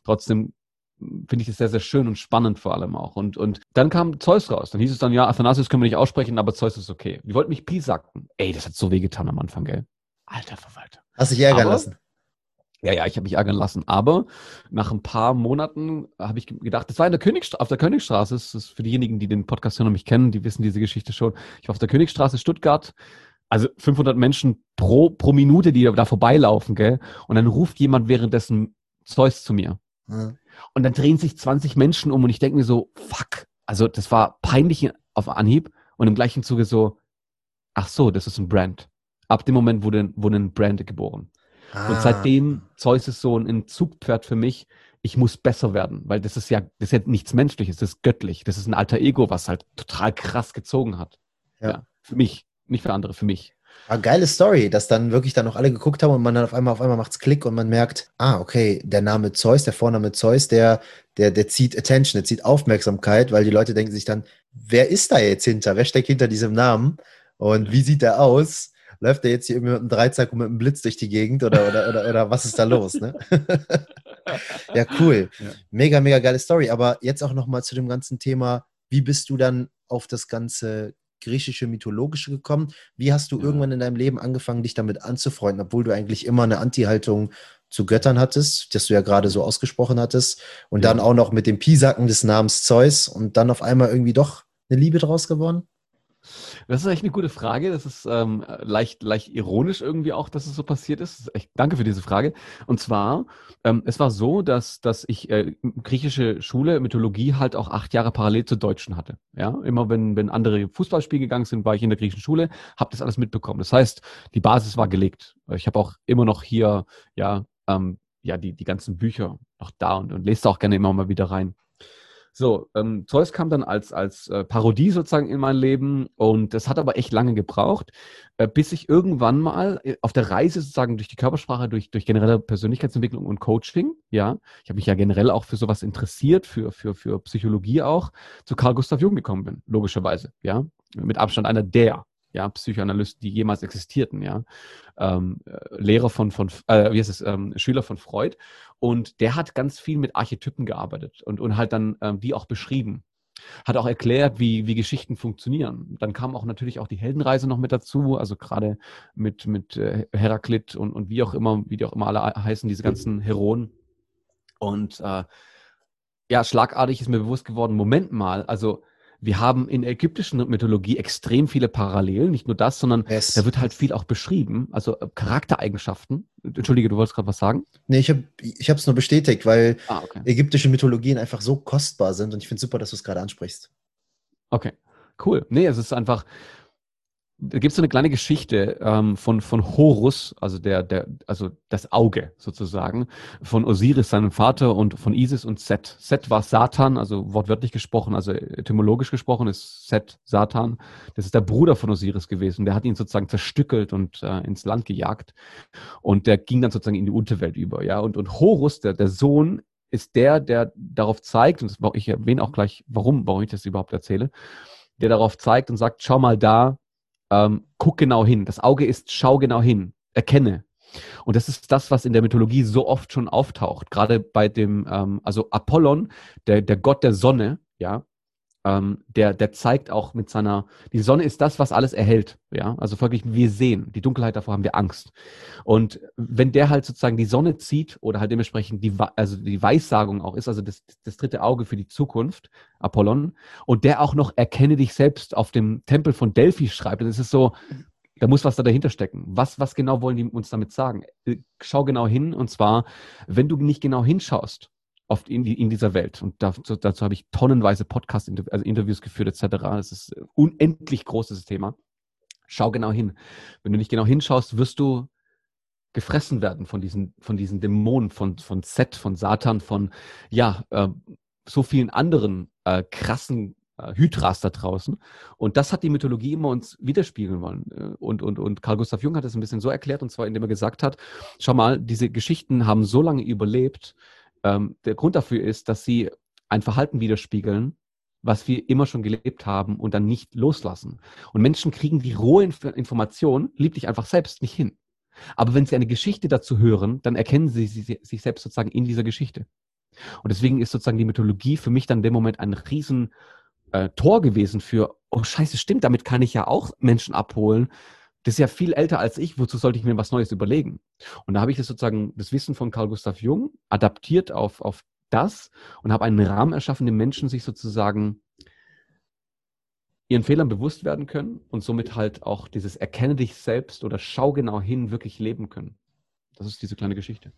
Trotzdem finde ich das sehr, sehr schön und spannend vor allem auch. Und, und dann kam Zeus raus. Dann hieß es dann, ja, Athanasius können wir nicht aussprechen, aber Zeus ist okay. Die wollten mich Pi sacken. Ey, das hat so wehgetan am Anfang, gell? Alter Verwalter. Hast dich ärgern aber, lassen? Ja, ja, ich habe mich ärgern lassen. Aber nach ein paar Monaten habe ich gedacht, das war in der Königstraße, auf der Königstraße. Das ist für diejenigen, die den Podcast hören und mich kennen, die wissen diese Geschichte schon. Ich war auf der Königstraße Stuttgart. Also 500 Menschen pro, pro Minute, die da vorbeilaufen, gell? Und dann ruft jemand währenddessen Zeus zu mir. Mhm. Und dann drehen sich 20 Menschen um und ich denke mir so, fuck. Also das war peinlich auf Anhieb und im gleichen Zuge so, ach so, das ist ein Brand. Ab dem Moment wurde, wurde ein Brand geboren. Ah. Und seitdem Zeus ist so ein Zugpferd für mich. Ich muss besser werden, weil das ist ja, das ist ja nichts Menschliches, das ist göttlich. Das ist ein alter Ego, was halt total krass gezogen hat. Ja. ja für mich, nicht für andere, für mich. Ah, geile Story, dass dann wirklich dann auch alle geguckt haben und man dann auf einmal auf einmal macht's Klick und man merkt, ah, okay, der Name Zeus, der Vorname Zeus, der, der, der zieht Attention, der zieht Aufmerksamkeit, weil die Leute denken sich dann, wer ist da jetzt hinter? Wer steckt hinter diesem Namen? Und wie sieht der aus? Läuft der jetzt hier mit einem Dreizack und mit einem Blitz durch die Gegend oder, oder, oder, oder was ist da los? Ne? ja, cool. Ja. Mega, mega geile Story. Aber jetzt auch nochmal zu dem ganzen Thema, wie bist du dann auf das Ganze griechische, mythologische gekommen? Wie hast du ja. irgendwann in deinem Leben angefangen, dich damit anzufreunden, obwohl du eigentlich immer eine Anti-Haltung zu Göttern hattest, das du ja gerade so ausgesprochen hattest, und ja. dann auch noch mit dem Pisacken des Namens Zeus und dann auf einmal irgendwie doch eine Liebe draus geworden? Das ist echt eine gute Frage. Das ist ähm, leicht, leicht ironisch irgendwie auch, dass es so passiert ist. Echt, danke für diese Frage. Und zwar, ähm, es war so, dass, dass ich äh, griechische Schule, Mythologie halt auch acht Jahre parallel zur deutschen hatte. Ja, immer wenn, wenn andere Fußballspiele gegangen sind, war ich in der griechischen Schule, habe das alles mitbekommen. Das heißt, die Basis war gelegt. Ich habe auch immer noch hier, ja, ähm, ja, die, die ganzen Bücher noch da und, und lese da auch gerne immer mal wieder rein. So, ähm, Zeus kam dann als, als äh, Parodie sozusagen in mein Leben und das hat aber echt lange gebraucht, äh, bis ich irgendwann mal äh, auf der Reise sozusagen durch die Körpersprache, durch, durch generelle Persönlichkeitsentwicklung und Coaching, ja, ich habe mich ja generell auch für sowas interessiert, für, für, für Psychologie auch, zu Carl Gustav Jung gekommen bin, logischerweise, ja, mit Abstand einer der ja, Psychoanalysten, die jemals existierten, ja, ähm, äh, Lehrer von, von äh, wie heißt es, ähm, Schüler von Freud. Und der hat ganz viel mit Archetypen gearbeitet und, und halt dann ähm, die auch beschrieben. Hat auch erklärt, wie, wie Geschichten funktionieren. Dann kam auch natürlich auch die Heldenreise noch mit dazu, also gerade mit, mit äh, Heraklit und, und wie auch immer, wie die auch immer alle heißen, diese ganzen Heroen. Und äh, ja, schlagartig ist mir bewusst geworden, Moment mal, also wir haben in der ägyptischen Mythologie extrem viele Parallelen, nicht nur das, sondern Yes. da wird halt viel auch beschrieben, also äh, Charaktereigenschaften. Entschuldige, du wolltest gerade was sagen? Nee, ich habe ich es nur bestätigt, weil Ah, okay. ägyptische Mythologien einfach so kostbar sind und ich finde super, dass du es gerade ansprichst. Okay, cool. Nee, es ist einfach, da gibt es so eine kleine Geschichte ähm, von, von Horus, also der, der, also das Auge sozusagen, von Osiris, seinem Vater, und von Isis und Set. Set war Satan, also wortwörtlich gesprochen, also etymologisch gesprochen ist Set Satan. Das ist der Bruder von Osiris gewesen. Der hat ihn sozusagen zerstückelt und äh, ins Land gejagt. Und der ging dann sozusagen in die Unterwelt über, ja. Und, und Horus, der, der Sohn, ist der, der darauf zeigt, und ich erwähne auch gleich, warum, warum ich das überhaupt erzähle, der darauf zeigt und sagt, schau mal da, ähm, guck genau hin. Das Auge ist, schau genau hin, erkenne. Und das ist das, was in der Mythologie so oft schon auftaucht. Gerade bei dem, ähm, also Apollon, der, der Gott der Sonne, ja, ähm, der, der zeigt auch mit seiner, die Sonne ist das, was alles erhält, ja. Also folglich, wir sehen, die Dunkelheit davor haben wir Angst. Und wenn der halt sozusagen die Sonne zieht oder halt dementsprechend die, also die Weissagung auch ist, also das, das dritte Auge für die Zukunft, Apollon, und der auch noch erkenne dich selbst auf dem Tempel von Delphi schreibt, dann ist es so, da muss was da dahinter stecken. Was, was genau wollen die uns damit sagen? Äh, Schau genau hin und zwar, wenn du nicht genau hinschaust, oft in, in dieser Welt. Und dazu, dazu habe ich tonnenweise Podcast-Interviews also Interviews geführt, etc. Das ist ein unendlich großes Thema. Schau genau hin. Wenn du nicht genau hinschaust, wirst du gefressen werden von diesen, von diesen Dämonen, von, von Set, von Satan, von ja, äh, so vielen anderen äh, krassen äh, Hydras da draußen. Und das hat die Mythologie immer uns widerspiegeln wollen. Äh, Und, und, und Carl Gustav Jung hat es ein bisschen so erklärt, und zwar indem er gesagt hat, schau mal, diese Geschichten haben so lange überlebt. Ähm, der Grund dafür ist, dass sie ein Verhalten widerspiegeln, was wir immer schon gelebt haben und dann nicht loslassen. Und Menschen kriegen die rohe Inf Information, lieb dich einfach selbst, nicht hin. Aber wenn sie eine Geschichte dazu hören, dann erkennen sie, sie sich selbst sozusagen in dieser Geschichte. Und deswegen ist sozusagen die Mythologie für mich dann in dem Moment ein riesen äh, gewesen für, oh scheiße, stimmt, damit kann ich ja auch Menschen abholen. Das ist ja viel älter als ich, wozu sollte ich mir was Neues überlegen? Und da habe ich das sozusagen, das Wissen von Carl Gustav Jung adaptiert auf, auf das und habe einen Rahmen erschaffen, den Menschen sich sozusagen ihren Fehlern bewusst werden können und somit halt auch dieses Erkenne dich selbst oder schau genau hin wirklich leben können. Das ist diese kleine Geschichte.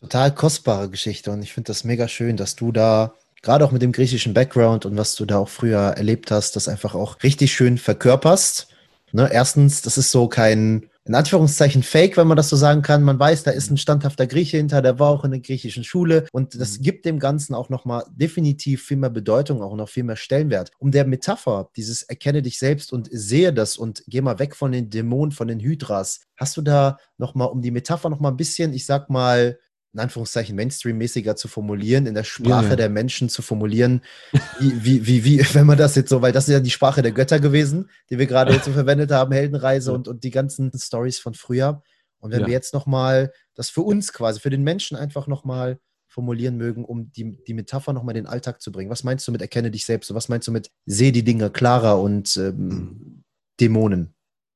Total kostbare Geschichte und ich finde das mega schön, dass du da gerade auch mit dem griechischen Background und was du da auch früher erlebt hast, das einfach auch richtig schön verkörperst. Ne? Erstens, das ist so kein, in Anführungszeichen, Fake, wenn man das so sagen kann. Man weiß, da ist ein standhafter Grieche hinter, der war auch in der griechischen Schule und das Mhm. gibt dem Ganzen auch nochmal definitiv viel mehr Bedeutung, auch noch viel mehr Stellenwert. Um der Metapher, dieses Erkenne dich selbst und sehe das und geh mal weg von den Dämonen, von den Hydras. Hast du da nochmal, um die Metapher nochmal ein bisschen, ich sag mal, in Anführungszeichen Mainstream-mäßiger zu formulieren, in der Sprache Ja, ja. der Menschen zu formulieren, wie, wie, wie, wie, wenn man das jetzt so, weil das ist ja die Sprache der Götter gewesen, die wir gerade jetzt so verwendet haben, Heldenreise und, und die ganzen Stories von früher. Und wenn Ja. wir jetzt nochmal das für uns quasi, für den Menschen einfach nochmal formulieren mögen, um die, die Metapher nochmal in den Alltag zu bringen. Was meinst du mit erkenne dich selbst? Und was meinst du mit sehe die Dinge klarer und ähm, Dämonen?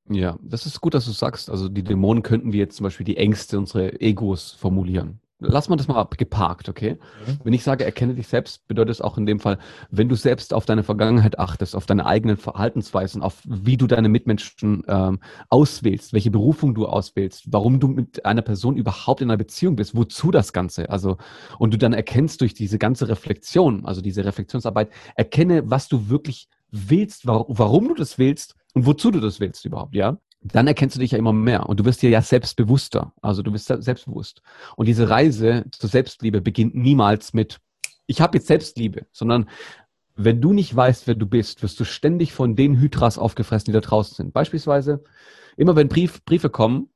Ja, das ist gut, dass du sagst. Also die Dämonen könnten wir jetzt zum Beispiel die Ängste, unsere Egos formulieren. Lass mal das mal geparkt, okay? Mhm. Wenn ich sage, erkenne dich selbst, bedeutet es auch in dem Fall, wenn du selbst auf deine Vergangenheit achtest, auf deine eigenen Verhaltensweisen, auf wie du deine Mitmenschen ähm, auswählst, welche Berufung du auswählst, warum du mit einer Person überhaupt in einer Beziehung bist, wozu das Ganze, also und du dann erkennst durch diese ganze Reflexion, also diese Reflexionsarbeit, erkenne, was du wirklich willst, wa warum du das willst und wozu du das willst überhaupt, ja? Dann erkennst du dich ja immer mehr und du wirst dir ja selbstbewusster, also du bist se- selbstbewusst. Und diese Reise zur Selbstliebe beginnt niemals mit, ich habe jetzt Selbstliebe, sondern wenn du nicht weißt, wer du bist, wirst du ständig von den Hydras aufgefressen, die da draußen sind. Beispielsweise, immer wenn Brief, Briefe kommen,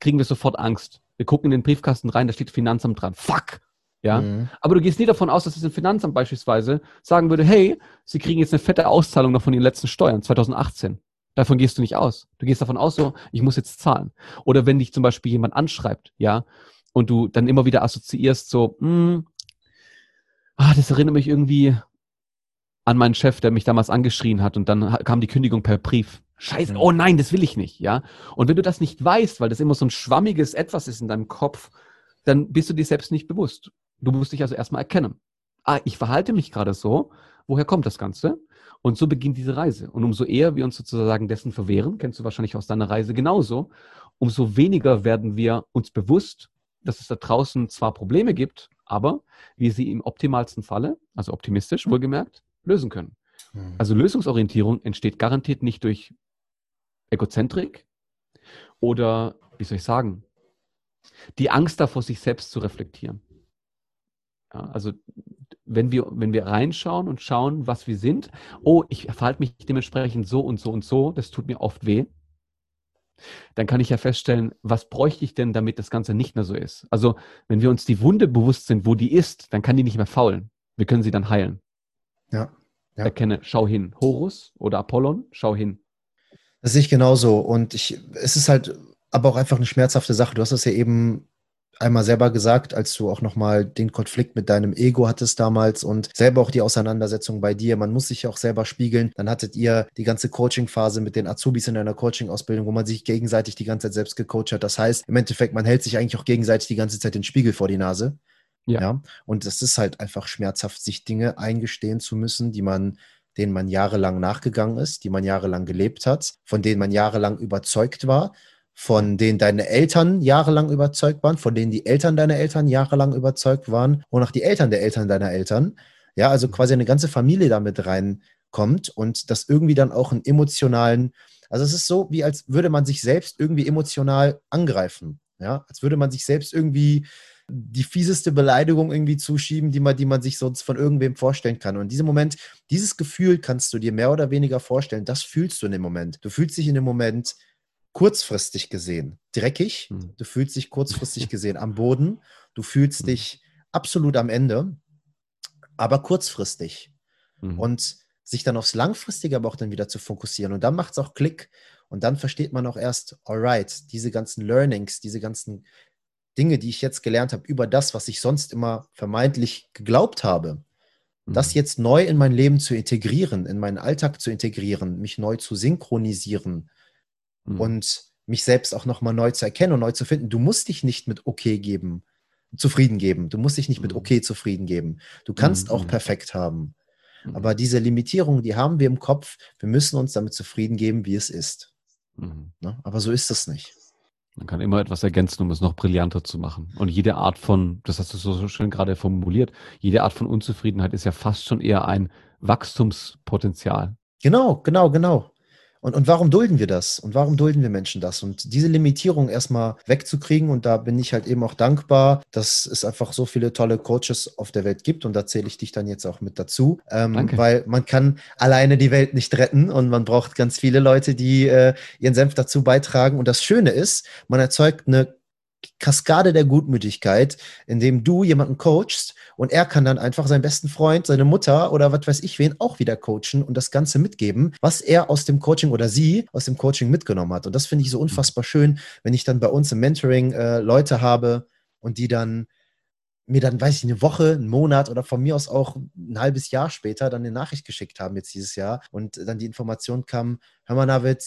kriegen wir sofort Angst. Wir gucken in den Briefkasten rein, da steht Finanzamt dran. Fuck! Ja. Mhm. Aber du gehst nie davon aus, dass das Finanzamt beispielsweise sagen würde, hey, Sie kriegen jetzt eine fette Auszahlung noch von Ihren letzten Steuern 2018. Davon gehst du nicht aus. Du gehst davon aus, so, ich muss jetzt zahlen. Oder wenn dich zum Beispiel jemand anschreibt, ja, und du dann immer wieder assoziierst, so, hm, ah, das erinnert mich irgendwie an meinen Chef, der mich damals angeschrien hat und dann kam die Kündigung per Brief. Scheiße, oh nein, das will ich nicht, ja. Und wenn du das nicht weißt, weil das immer so ein schwammiges Etwas ist in deinem Kopf, dann bist du dir selbst nicht bewusst. Du musst dich also erstmal erkennen. Ah, ich verhalte mich gerade so. Woher kommt das Ganze? Und so beginnt diese Reise. Und umso eher wir uns sozusagen dessen verwehren, kennst du wahrscheinlich aus deiner Reise genauso, umso weniger werden wir uns bewusst, dass es da draußen zwar Probleme gibt, aber wir sie im optimalsten Falle, also optimistisch wohlgemerkt, lösen können. Mhm. Also Lösungsorientierung entsteht garantiert nicht durch Egozentrik oder, wie soll ich sagen, die Angst davor, sich selbst zu reflektieren. Ja, also wenn wir, wenn wir reinschauen und schauen, was wir sind, oh, ich verhalte mich dementsprechend so und so und so, das tut mir oft weh, dann kann ich ja feststellen, was bräuchte ich denn, damit das Ganze nicht mehr so ist. Also wenn wir uns die Wunde bewusst sind, wo die ist, dann kann die nicht mehr faulen. Wir können sie dann heilen. Ja. ja. Erkenne, schau hin. Horus oder Apollon, schau hin. Das sehe ich genauso. Und ich, es ist halt aber auch einfach eine schmerzhafte Sache. Du hast es ja eben einmal selber gesagt, als du auch nochmal den Konflikt mit deinem Ego hattest damals und selber auch die Auseinandersetzung bei dir. Man muss sich auch selber spiegeln. Dann hattet ihr die ganze Coaching-Phase mit den Azubis in deiner Coaching-Ausbildung, wo man sich gegenseitig die ganze Zeit selbst gecoacht hat. Das heißt, im Endeffekt, man hält sich eigentlich auch gegenseitig die ganze Zeit den Spiegel vor die Nase. Ja. ja. Und es ist halt einfach schmerzhaft, sich Dinge eingestehen zu müssen, die man denen man jahrelang nachgegangen ist, die man jahrelang gelebt hat, von denen man jahrelang überzeugt war von denen deine Eltern jahrelang überzeugt waren, von denen die Eltern deiner Eltern jahrelang überzeugt waren und auch die Eltern der Eltern deiner Eltern. Ja, also quasi eine ganze Familie damit reinkommt und das irgendwie dann auch einen emotionalen, also es ist so, wie als würde man sich selbst irgendwie emotional angreifen. Ja, als würde man sich selbst irgendwie die fieseste Beleidigung irgendwie zuschieben, die man, die man sich sonst von irgendwem vorstellen kann. Und in diesem Moment, dieses Gefühl kannst du dir mehr oder weniger vorstellen, das fühlst du in dem Moment. Du fühlst dich in dem Moment kurzfristig gesehen dreckig, Hm. du fühlst dich kurzfristig gesehen am Boden, du fühlst Hm. dich absolut am Ende, aber kurzfristig. Mhm. Und sich dann aufs Langfristige aber auch dann wieder zu fokussieren. Und dann macht es auch Klick und dann versteht man auch erst, alright, diese ganzen Learnings, diese ganzen Dinge, die ich jetzt gelernt habe über das, was ich sonst immer vermeintlich geglaubt habe, das Mhm. jetzt neu in mein Leben zu integrieren, in meinen Alltag zu integrieren, mich neu zu synchronisieren, Mhm. und mich selbst auch nochmal neu zu erkennen und neu zu finden. Du musst dich nicht mit okay geben, zufrieden geben. Du musst dich nicht mit Mhm. okay zufrieden geben. Du kannst Mhm. auch perfekt haben. Mhm. Aber diese Limitierung, die haben wir im Kopf. Wir müssen uns damit zufrieden geben, wie es ist. Mhm. Ne? Aber so ist es nicht. Man kann immer etwas ergänzen, um es noch brillanter zu machen. Und jede Art von, das hast du so schön gerade formuliert, jede Art von Unzufriedenheit ist ja fast schon eher ein Wachstumspotenzial. Genau, genau, genau. Und, und warum dulden wir das? Und warum dulden wir Menschen das? Und diese Limitierung erstmal wegzukriegen, und da bin ich halt eben auch dankbar, dass es einfach so viele tolle Coaches auf der Welt gibt. Und da zähle ich dich dann jetzt auch mit dazu. Ähm, Danke. weil man kann alleine die Welt nicht retten und man braucht ganz viele Leute, die äh, ihren Senf dazu beitragen. Und das Schöne ist, man erzeugt eine Kaskade der Gutmütigkeit, indem du jemanden coachst und er kann dann einfach seinen besten Freund, seine Mutter oder was weiß ich wen auch wieder coachen und das Ganze mitgeben, was er aus dem Coaching oder sie aus dem Coaching mitgenommen hat. Und das finde ich so unfassbar schön, wenn ich dann bei uns im Mentoring äh, Leute habe und die dann mir dann, weiß ich, eine Woche, einen Monat oder von mir aus auch ein halbes Jahr später dann eine Nachricht geschickt haben jetzt dieses Jahr und dann die Information kam, hör mal, Navid,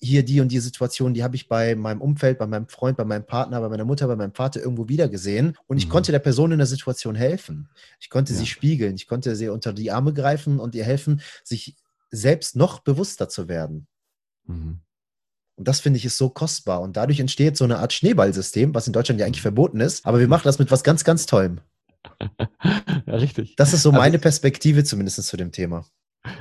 hier die und die Situation, die habe ich bei meinem Umfeld, bei meinem Freund, bei meinem Partner, bei meiner Mutter, bei meinem Vater irgendwo wieder gesehen und ich Mhm. konnte der Person in der Situation helfen. Ich konnte Ja. sie spiegeln, ich konnte sie unter die Arme greifen und ihr helfen, sich selbst noch bewusster zu werden. Mhm. Und das finde ich ist so kostbar. Und dadurch entsteht so eine Art Schneeballsystem, was in Deutschland ja eigentlich verboten ist. Aber wir machen das mit was ganz, ganz Tollem. ja, richtig. Das ist so Also- meine Perspektive zumindest zu dem Thema.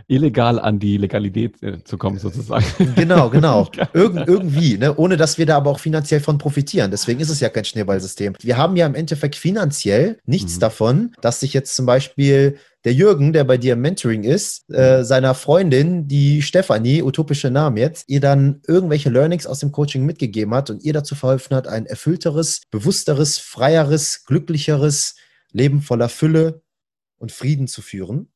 Illegal an die Legalität äh, zu kommen, sozusagen. Genau, genau. Irgend, irgendwie, ne? ohne dass wir da aber auch finanziell von profitieren. Deswegen ist es ja kein Schneeballsystem. Wir haben ja im Endeffekt finanziell nichts Mhm. davon, dass sich jetzt zum Beispiel der Jürgen, der bei dir im Mentoring ist, äh, seiner Freundin, die Stefanie, utopische Namen jetzt, ihr dann irgendwelche Learnings aus dem Coaching mitgegeben hat und ihr dazu verholfen hat, ein erfüllteres, bewussteres, freieres, glücklicheres Leben voller Fülle und Frieden zu führen.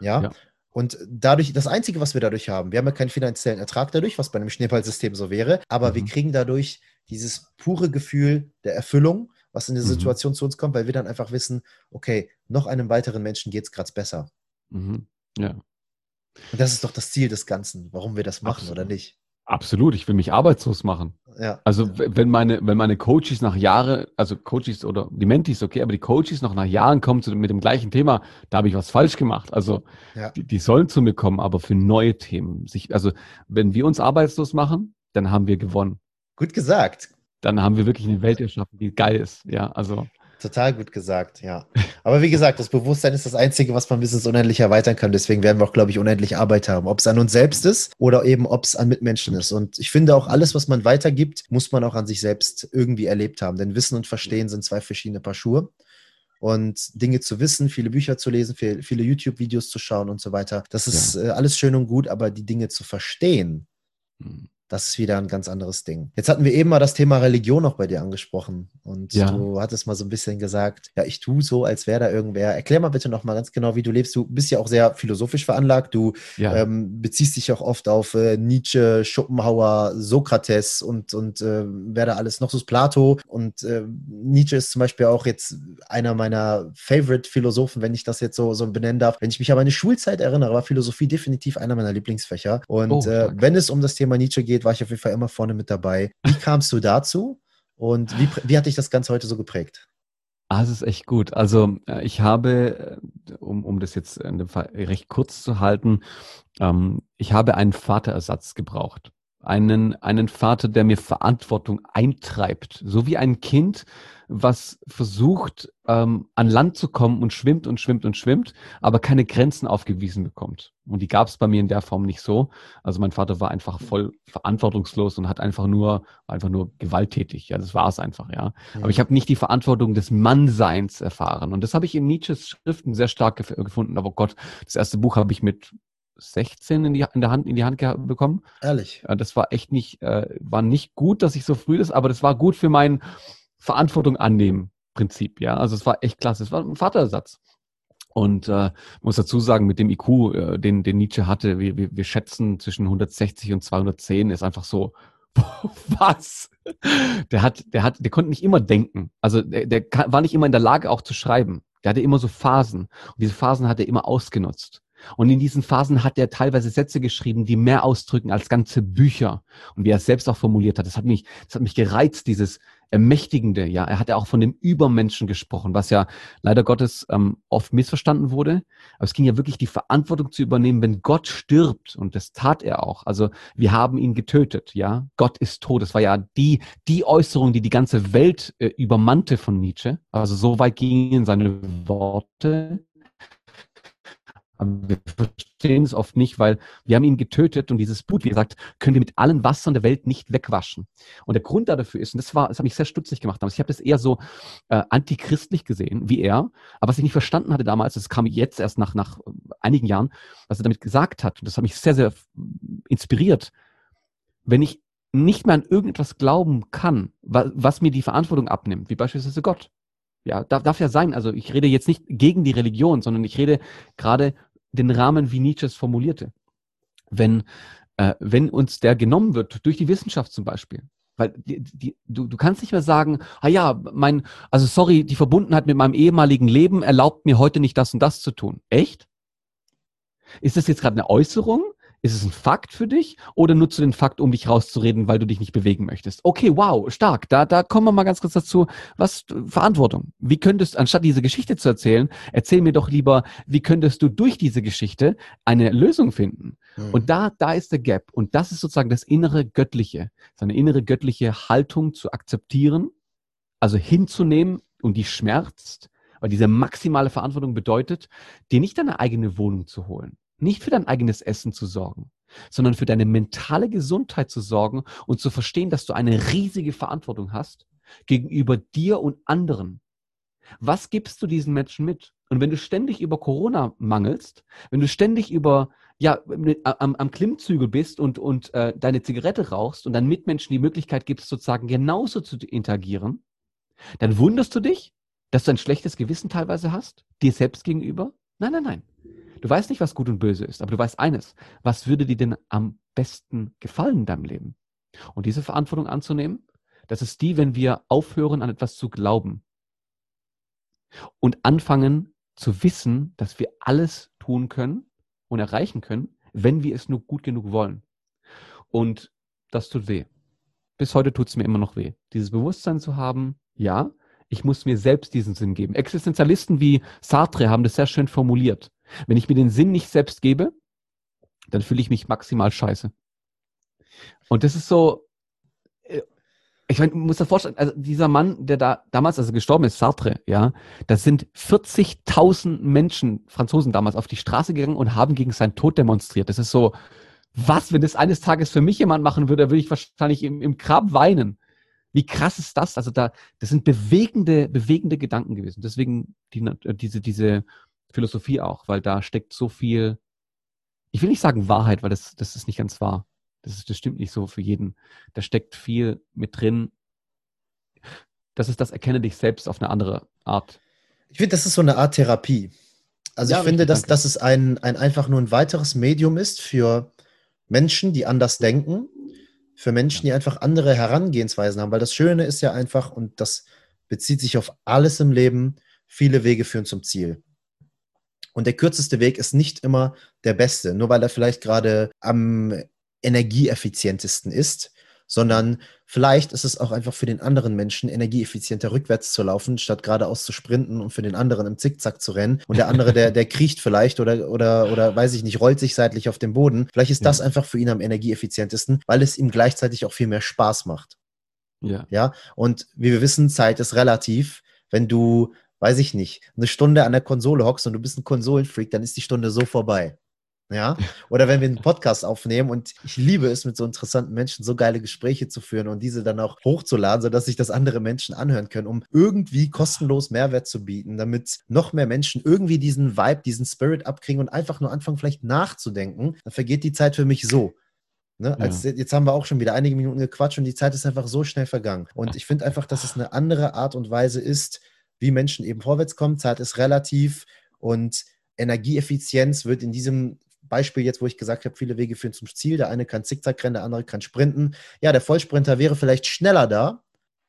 Ja. Ja. Und dadurch, das Einzige, was wir dadurch haben, wir haben ja keinen finanziellen Ertrag dadurch, was bei einem Schneeballsystem so wäre, aber mhm. wir kriegen dadurch dieses pure Gefühl der Erfüllung, was in der mhm. Situation zu uns kommt, weil wir dann einfach wissen, okay, noch einem weiteren Menschen geht es gerade besser. Mhm. Ja. Und das ist doch das Ziel des Ganzen, warum wir das machen, Absolut. oder nicht? Absolut, ich will mich arbeitslos machen. Ja. Also wenn meine, wenn meine Coaches nach Jahren, also Coaches oder die Mentis, okay, aber die Coaches noch nach Jahren kommen zu, mit dem gleichen Thema, da habe ich was falsch gemacht. Also ja. die, die, sollen zu mir kommen, aber für neue Themen. Sich, also wenn wir uns arbeitslos machen, dann haben wir gewonnen. Gut gesagt. Dann haben wir wirklich eine Welt erschaffen, die geil ist. Ja, also. Total gut gesagt, ja. Aber wie gesagt, das Bewusstsein ist das Einzige, was man bis ins Unendliche erweitern kann. Deswegen werden wir auch, glaube ich, unendlich Arbeit haben. Ob es an uns selbst ist oder eben ob es an Mitmenschen ist. Und ich finde auch, alles, was man weitergibt, muss man auch an sich selbst irgendwie erlebt haben. Denn Wissen und Verstehen sind zwei verschiedene Paar Schuhe. Und Dinge zu wissen, viele Bücher zu lesen, viele YouTube-Videos zu schauen und so weiter, das ist ja. Äh, alles schön und gut, aber die Dinge zu verstehen, hm das ist wieder ein ganz anderes Ding. Jetzt hatten wir eben mal das Thema Religion noch bei dir angesprochen. Und ja. du hattest mal so ein bisschen gesagt, ja, ich tue so, als wäre da irgendwer. Erklär mal bitte noch mal ganz genau, wie du lebst. Du bist ja auch sehr philosophisch veranlagt. Du ja. ähm, beziehst dich auch oft auf äh, Nietzsche, Schopenhauer, Sokrates und, und äh, wer da alles noch so ist, Plato. Und äh, Nietzsche ist zum Beispiel auch jetzt einer meiner Favorite-Philosophen, wenn ich das jetzt so, so benennen darf. Wenn ich mich an meine Schulzeit erinnere, war Philosophie definitiv einer meiner Lieblingsfächer. Und oh, äh, wenn es um das Thema Nietzsche geht, geht, war ich auf jeden Fall immer vorne mit dabei. Wie kamst du dazu und wie, wie hat dich das Ganze heute so geprägt? Ah, es ist echt gut. Also äh, ich habe, äh, um, um das jetzt in dem Fall recht kurz zu halten, ähm, ich habe einen Vaterersatz gebraucht. Einen, einen Vater, der mir Verantwortung eintreibt. So wie ein Kind, was versucht, ähm, an Land zu kommen und schwimmt und schwimmt und schwimmt, aber keine Grenzen aufgewiesen bekommt. Und die gab es bei mir in der Form nicht so. Also mein Vater war einfach voll verantwortungslos und hat einfach nur, einfach nur gewalttätig. Ja, das war es einfach, ja. Mhm. Aber ich habe nicht die Verantwortung des Mannseins erfahren. Und das habe ich in Nietzsches Schriften sehr stark gef gefunden. Aber Gott, das erste Buch habe ich mit 16 in, die, in der Hand in die Hand bekommen. Ehrlich. Das war echt nicht, äh, war nicht gut, dass ich so früh das, aber das war gut für mein Verantwortung annehmen Prinzip, ja. Also es war echt klasse. Es war ein Vaterersatz. Und äh, muss dazu sagen, mit dem IQ, äh, den, den Nietzsche hatte, wir, wir, wir schätzen zwischen 160 und 210, ist einfach so, was? Der hat, der hat, der konnte nicht immer denken. Also der, der war nicht immer in der Lage, auch zu schreiben. Der hatte immer so Phasen. Und diese Phasen hat er immer ausgenutzt. Und in diesen Phasen hat er teilweise Sätze geschrieben, die mehr ausdrücken als ganze Bücher. Und wie er es selbst auch formuliert hat, das hat mich, das hat mich gereizt, dieses Ermächtigende. Ja, er hat ja auch von dem Übermenschen gesprochen, was ja leider Gottes ähm, oft missverstanden wurde. Aber es ging ja wirklich die Verantwortung zu übernehmen, wenn Gott stirbt. Und das tat er auch. Also wir haben ihn getötet. Ja, Gott ist tot. Das war ja die, die Äußerung, die die ganze Welt äh, übermannte von Nietzsche. Also so weit gingen seine Worte. Aber wir verstehen es oft nicht, weil wir haben ihn getötet und dieses Blut, wie gesagt, können wir mit allen Wassern der Welt nicht wegwaschen. Und der Grund dafür ist, und das war, das hat mich sehr stutzig gemacht, damals, ich habe das eher so äh, antichristlich gesehen, wie er, aber was ich nicht verstanden hatte damals, das kam jetzt erst nach, nach einigen Jahren, was er damit gesagt hat, und das hat mich sehr, sehr inspiriert. Wenn ich nicht mehr an irgendetwas glauben kann, was, was mir die Verantwortung abnimmt, wie beispielsweise Gott, ja, darf, darf ja sein. Also ich rede jetzt nicht gegen die Religion, sondern ich rede gerade den Rahmen, wie Nietzsche es formulierte. Wenn, äh, wenn uns der genommen wird, durch die Wissenschaft zum Beispiel, weil die, die, du, du kannst nicht mehr sagen, ah ja, mein, also sorry, die Verbundenheit mit meinem ehemaligen Leben erlaubt mir heute nicht das und das zu tun. Echt? Ist das jetzt gerade eine Äußerung? Ist es ein Fakt für dich oder nutzt du den Fakt, um dich rauszureden, weil du dich nicht bewegen möchtest? Okay, wow, stark. Da, da kommen wir mal ganz kurz dazu. Was Verantwortung? Wie könntest, anstatt diese Geschichte zu erzählen, erzähl mir doch lieber, wie könntest du durch diese Geschichte eine Lösung finden? Mhm. Und da, da ist der Gap. Und das ist sozusagen das innere Göttliche, seine innere göttliche Haltung zu akzeptieren, also hinzunehmen und die schmerzt, weil diese maximale Verantwortung bedeutet, dir nicht deine eigene Wohnung zu holen nicht für dein eigenes Essen zu sorgen, sondern für deine mentale Gesundheit zu sorgen und zu verstehen, dass du eine riesige Verantwortung hast gegenüber dir und anderen. Was gibst du diesen Menschen mit? Und wenn du ständig über Corona mangelst, wenn du ständig über ja am, am Klimmzügel bist und und äh, deine Zigarette rauchst und deinen Mitmenschen die Möglichkeit gibst, sozusagen genauso zu interagieren, dann wunderst du dich, dass du ein schlechtes Gewissen teilweise hast, dir selbst gegenüber? Nein, nein, nein. Du weißt nicht, was gut und böse ist, aber du weißt eines. Was würde dir denn am besten gefallen in deinem Leben? Und diese Verantwortung anzunehmen, das ist die, wenn wir aufhören, an etwas zu glauben und anfangen zu wissen, dass wir alles tun können und erreichen können, wenn wir es nur gut genug wollen. Und das tut weh. Bis heute tut es mir immer noch weh. Dieses Bewusstsein zu haben, ja, ich muss mir selbst diesen Sinn geben. Existenzialisten wie Sartre haben das sehr schön formuliert. Wenn ich mir den Sinn nicht selbst gebe, dann fühle ich mich maximal scheiße. Und das ist so, äh, ich meine, muss dir vorstellen, also dieser Mann, der da damals, also gestorben ist, Sartre, ja, da sind 40.000 Menschen, Franzosen damals, auf die Straße gegangen und haben gegen seinen Tod demonstriert. Das ist so, was, wenn das eines Tages für mich jemand machen würde, würde ich wahrscheinlich im, im Grab weinen. Wie krass ist das? Also da, das sind bewegende, bewegende Gedanken gewesen. Deswegen die, diese, diese Philosophie auch, weil da steckt so viel, ich will nicht sagen Wahrheit, weil das, das ist nicht ganz wahr. Das, ist, das stimmt nicht so für jeden. Da steckt viel mit drin. Das ist das Erkenne dich selbst auf eine andere Art. Ich finde, das ist so eine Art Therapie. Also ja, ich finde, dass, dass es ein, ein einfach nur ein weiteres Medium ist für Menschen, die anders denken, für Menschen, die einfach andere Herangehensweisen haben. Weil das Schöne ist ja einfach, und das bezieht sich auf alles im Leben, viele Wege führen zum Ziel. Und der kürzeste Weg ist nicht immer der beste, nur weil er vielleicht gerade am energieeffizientesten ist, sondern vielleicht ist es auch einfach für den anderen Menschen energieeffizienter rückwärts zu laufen, statt geradeaus zu sprinten und für den anderen im Zickzack zu rennen. Und der andere, der, der kriecht vielleicht oder, oder, oder weiß ich nicht, rollt sich seitlich auf den Boden. Vielleicht ist ja. das einfach für ihn am energieeffizientesten, weil es ihm gleichzeitig auch viel mehr Spaß macht. Ja. Ja. Und wie wir wissen, Zeit ist relativ. Wenn du weiß ich nicht, eine Stunde an der Konsole hockst und du bist ein Konsolenfreak, dann ist die Stunde so vorbei. Ja, oder wenn wir einen Podcast aufnehmen und ich liebe es, mit so interessanten Menschen so geile Gespräche zu führen und diese dann auch hochzuladen, sodass sich das andere Menschen anhören können, um irgendwie kostenlos Mehrwert zu bieten, damit noch mehr Menschen irgendwie diesen Vibe, diesen Spirit abkriegen und einfach nur anfangen, vielleicht nachzudenken, dann vergeht die Zeit für mich so. Ne? Als, ja. Jetzt haben wir auch schon wieder einige Minuten gequatscht und die Zeit ist einfach so schnell vergangen. Und ich finde einfach, dass es eine andere Art und Weise ist, wie Menschen eben vorwärts kommen. Zeit ist relativ und Energieeffizienz wird in diesem Beispiel jetzt, wo ich gesagt habe, viele Wege führen zum Ziel. Der eine kann Zickzack rennen, der andere kann sprinten. Ja, der Vollsprinter wäre vielleicht schneller da,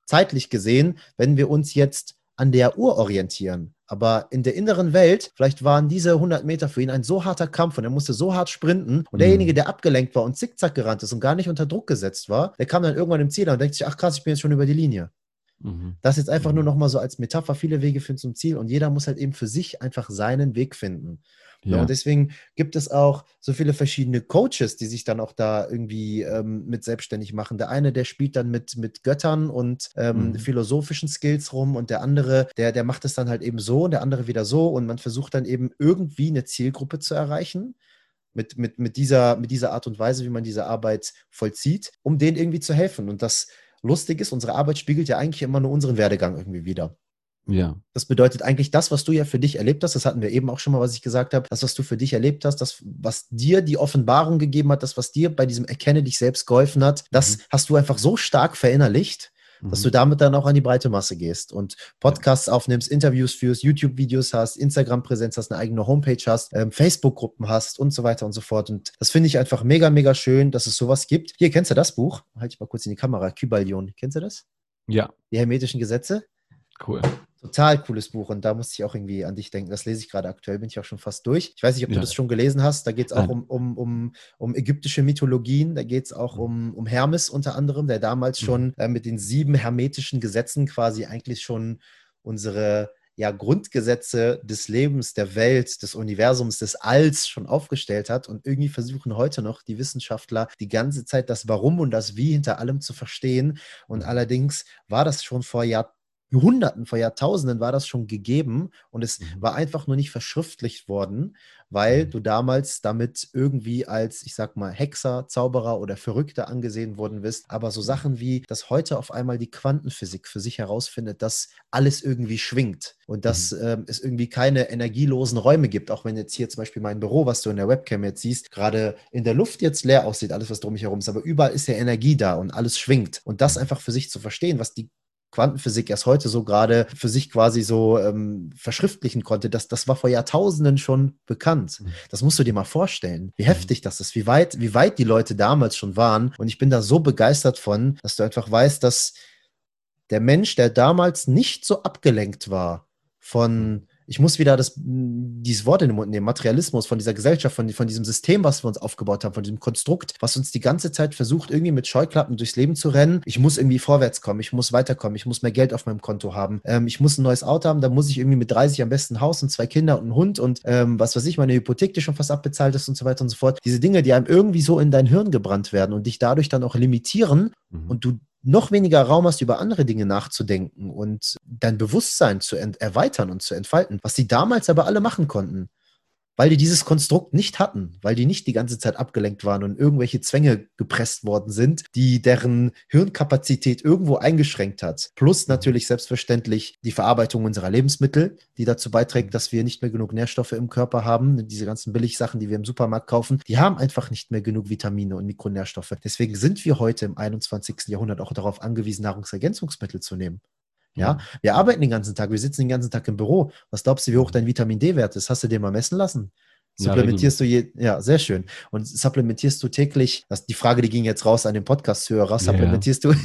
zeitlich gesehen, wenn wir uns jetzt an der Uhr orientieren. Aber in der inneren Welt, vielleicht waren diese 100 Meter für ihn ein so harter Kampf und er musste so hart sprinten. Und derjenige, mhm. der abgelenkt war und zickzack gerannt ist und gar nicht unter Druck gesetzt war, der kam dann irgendwann im Ziel an und denkt sich, ach krass, ich bin jetzt schon über die Linie. Mhm. Das jetzt einfach nur mhm. noch mal so als Metapher. Viele Wege führen zum Ziel und jeder muss halt eben für sich einfach seinen Weg finden. Ja. Und deswegen gibt es auch so viele verschiedene Coaches, die sich dann auch da irgendwie ähm, mit selbstständig machen. Der eine, der spielt dann mit, mit Göttern und ähm, mhm. philosophischen Skills rum und der andere, der, der macht es dann halt eben so und der andere wieder so und man versucht dann eben irgendwie eine Zielgruppe zu erreichen. Mit, mit, mit, dieser, mit dieser Art und Weise, wie man diese Arbeit vollzieht, um denen irgendwie zu helfen. Und das lustig ist, unsere Arbeit spiegelt ja eigentlich immer nur unseren Werdegang irgendwie wieder. Ja. Das bedeutet eigentlich das, was du ja für dich erlebt hast, das hatten wir eben auch schon mal, was ich gesagt habe, das, was du für dich erlebt hast, das, was dir die Offenbarung gegeben hat, das, was dir bei diesem Erkenne dich selbst geholfen hat, das mhm. hast du einfach so stark verinnerlicht, dass du mhm. damit dann auch an die breite Masse gehst und Podcasts ja. aufnimmst, Interviews führst, YouTube-Videos hast, Instagram-Präsenz hast, eine eigene Homepage hast, ähm, Facebook-Gruppen hast und so weiter und so fort. Und das finde ich einfach mega, mega schön, dass es sowas gibt. Hier, kennst du das Buch? Halt ich mal kurz in die Kamera. Kybalion. Kennst du das? Ja. Die hermetischen Gesetze? Cool. Total cooles Buch und da musste ich auch irgendwie an dich denken. Das lese ich gerade aktuell, bin ich auch schon fast durch. Ich weiß nicht, ob du ja. das schon gelesen hast. Da geht es auch um, um, um, um ägyptische Mythologien. Da geht es auch um, um Hermes unter anderem, der damals mhm. schon äh, mit den sieben hermetischen Gesetzen quasi eigentlich schon unsere ja, Grundgesetze des Lebens, der Welt, des Universums, des Alls schon aufgestellt hat. Und irgendwie versuchen heute noch die Wissenschaftler die ganze Zeit das Warum und das Wie hinter allem zu verstehen. Und mhm. allerdings war das schon vor Jahrzehnten Jahrhunderten, vor Jahrtausenden war das schon gegeben und es mhm. war einfach nur nicht verschriftlicht worden, weil mhm. du damals damit irgendwie als, ich sag mal, Hexer, Zauberer oder Verrückter angesehen worden bist. Aber so Sachen wie, dass heute auf einmal die Quantenphysik für sich herausfindet, dass alles irgendwie schwingt und dass mhm. ähm, es irgendwie keine energielosen Räume gibt. Auch wenn jetzt hier zum Beispiel mein Büro, was du in der Webcam jetzt siehst, gerade in der Luft jetzt leer aussieht, alles, was drum mich herum ist, aber überall ist ja Energie da und alles schwingt. Und das mhm. einfach für sich zu verstehen, was die Quantenphysik erst heute so gerade für sich quasi so ähm, verschriftlichen konnte, das, das war vor Jahrtausenden schon bekannt. Mhm. Das musst du dir mal vorstellen, wie mhm. heftig das ist, wie weit, wie weit die Leute damals schon waren. Und ich bin da so begeistert von, dass du einfach weißt, dass der Mensch, der damals nicht so abgelenkt war von mhm ich muss wieder das, dieses Wort in den Mund nehmen, Materialismus von dieser Gesellschaft, von, von diesem System, was wir uns aufgebaut haben, von diesem Konstrukt, was uns die ganze Zeit versucht, irgendwie mit Scheuklappen durchs Leben zu rennen. Ich muss irgendwie vorwärts kommen, ich muss weiterkommen, ich muss mehr Geld auf meinem Konto haben, ähm, ich muss ein neues Auto haben, da muss ich irgendwie mit 30 am besten ein Haus und zwei Kinder und einen Hund und ähm, was weiß ich, meine Hypothek, die schon fast abbezahlt ist und so weiter und so fort. Diese Dinge, die einem irgendwie so in dein Hirn gebrannt werden und dich dadurch dann auch limitieren mhm. und du noch weniger Raum hast, über andere Dinge nachzudenken und dein Bewusstsein zu erweitern und zu entfalten, was sie damals aber alle machen konnten weil die dieses Konstrukt nicht hatten, weil die nicht die ganze Zeit abgelenkt waren und irgendwelche Zwänge gepresst worden sind, die deren Hirnkapazität irgendwo eingeschränkt hat. Plus natürlich selbstverständlich die Verarbeitung unserer Lebensmittel, die dazu beiträgt, dass wir nicht mehr genug Nährstoffe im Körper haben. Diese ganzen Billigsachen, die wir im Supermarkt kaufen, die haben einfach nicht mehr genug Vitamine und Mikronährstoffe. Deswegen sind wir heute im 21. Jahrhundert auch darauf angewiesen, Nahrungsergänzungsmittel zu nehmen. Ja, wir arbeiten den ganzen Tag, wir sitzen den ganzen Tag im Büro. Was glaubst du, wie hoch dein Vitamin D-Wert ist? Hast du den mal messen lassen? Supplementierst ja, du je, ja, sehr schön. Und supplementierst du täglich, das, die Frage, die ging jetzt raus an den Podcast-Hörer, supplementierst ja. du,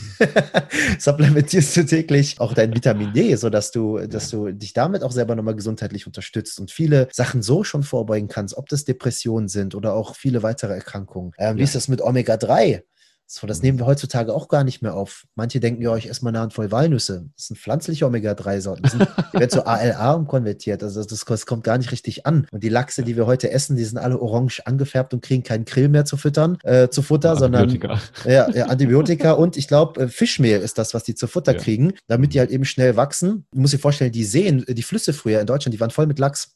supplementierst du täglich auch dein Vitamin D, sodass du, dass du dich damit auch selber nochmal gesundheitlich unterstützt und viele Sachen so schon vorbeugen kannst, ob das Depressionen sind oder auch viele weitere Erkrankungen. Ähm, wie ist das mit Omega-3? So, das nehmen wir heutzutage auch gar nicht mehr auf. Manche denken ja, euch erstmal eine Handvoll Walnüsse. Das sind pflanzliche Omega-3-Sorten. Die, die werden zu ALA umkonvertiert. Also das, das, kommt gar nicht richtig an. Und die Lachse, die wir heute essen, die sind alle orange angefärbt und kriegen keinen Krill mehr zu füttern, äh, zu Futter, Antibiotika. sondern ja, ja, Antibiotika und ich glaube, äh, Fischmehl ist das, was die zu Futter ja. kriegen, damit die halt eben schnell wachsen. Du musst dir vorstellen, die Seen, die Flüsse früher in Deutschland, die waren voll mit Lachs.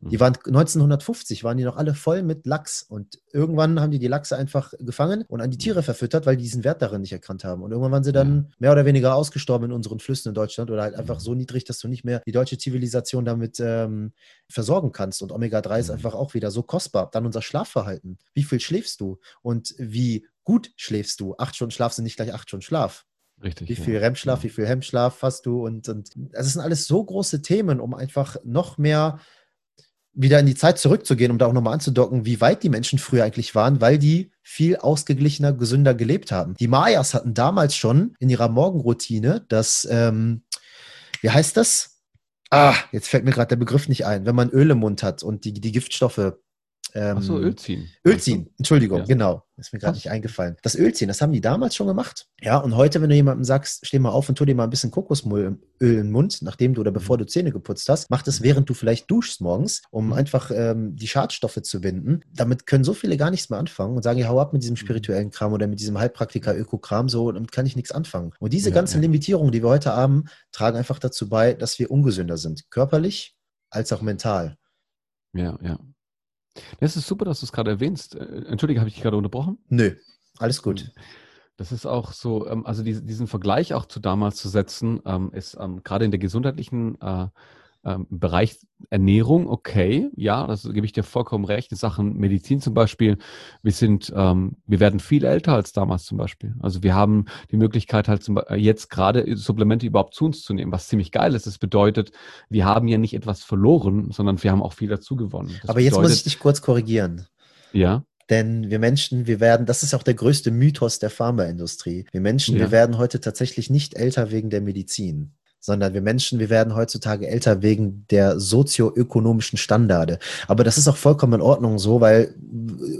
Die waren 1950 waren die noch alle voll mit Lachs und irgendwann haben die die Lachse einfach gefangen und an die Tiere verfüttert, weil die diesen Wert darin nicht erkannt haben. Und irgendwann waren sie dann mehr oder weniger ausgestorben in unseren Flüssen in Deutschland oder halt einfach so niedrig, dass du nicht mehr die deutsche Zivilisation damit ähm, versorgen kannst. Und Omega-3 ist einfach auch wieder so kostbar. Dann unser Schlafverhalten. Wie viel schläfst du und wie gut schläfst du? Acht Stunden Schlaf sind nicht gleich acht Stunden Schlaf. Richtig. Wie viel ja. REM-Schlaf, wie viel HEM-Schlaf hast du? Und, und das sind alles so große Themen, um einfach noch mehr wieder in die Zeit zurückzugehen, um da auch nochmal anzudocken, wie weit die Menschen früher eigentlich waren, weil die viel ausgeglichener, gesünder gelebt haben. Die Mayas hatten damals schon in ihrer Morgenroutine das, ähm, wie heißt das? Ah, jetzt fällt mir gerade der Begriff nicht ein. Wenn man Öl im Mund hat und die, die Giftstoffe ähm, Achso, Öl ziehen. Öl ziehen, Entschuldigung, ja. genau. Ist mir gerade nicht eingefallen. Das Öl ziehen, das haben die damals schon gemacht. Ja, und heute, wenn du jemandem sagst, steh mal auf und tu dir mal ein bisschen Kokosöl im den Mund, nachdem du oder bevor du Zähne geputzt hast, mach das, während du vielleicht duschst morgens, um mhm. einfach ähm, die Schadstoffe zu binden. Damit können so viele gar nichts mehr anfangen und sagen, ja, hau ab mit diesem mhm. spirituellen Kram oder mit diesem Heilpraktiker-Ökokram, so, damit kann ich nichts anfangen. Und diese ja, ganzen ja. Limitierungen, die wir heute haben, tragen einfach dazu bei, dass wir ungesünder sind. Körperlich als auch mental. Ja, ja. Es ist super, dass du es gerade erwähnst. Äh, Entschuldige, habe ich dich gerade unterbrochen? Nö, alles gut. Hm. Das ist auch so, ähm, also diesen Vergleich auch zu damals zu setzen, ähm, ist ähm, gerade in der gesundheitlichen äh, ähm, Bereich Ernährung, okay, ja, das gebe ich dir vollkommen recht. In Sachen Medizin zum Beispiel, wir sind, ähm, wir werden viel älter als damals zum Beispiel. Also wir haben die Möglichkeit halt zum, äh, jetzt gerade Supplemente überhaupt zu uns zu nehmen, was ziemlich geil ist. Das bedeutet, wir haben ja nicht etwas verloren, sondern wir haben auch viel dazu gewonnen. Das Aber jetzt bedeutet, muss ich dich kurz korrigieren. Ja. Denn wir Menschen, wir werden, das ist auch der größte Mythos der Pharmaindustrie. Wir Menschen, ja. wir werden heute tatsächlich nicht älter wegen der Medizin sondern wir Menschen, wir werden heutzutage älter wegen der sozioökonomischen Standarde. Aber das ist auch vollkommen in Ordnung so, weil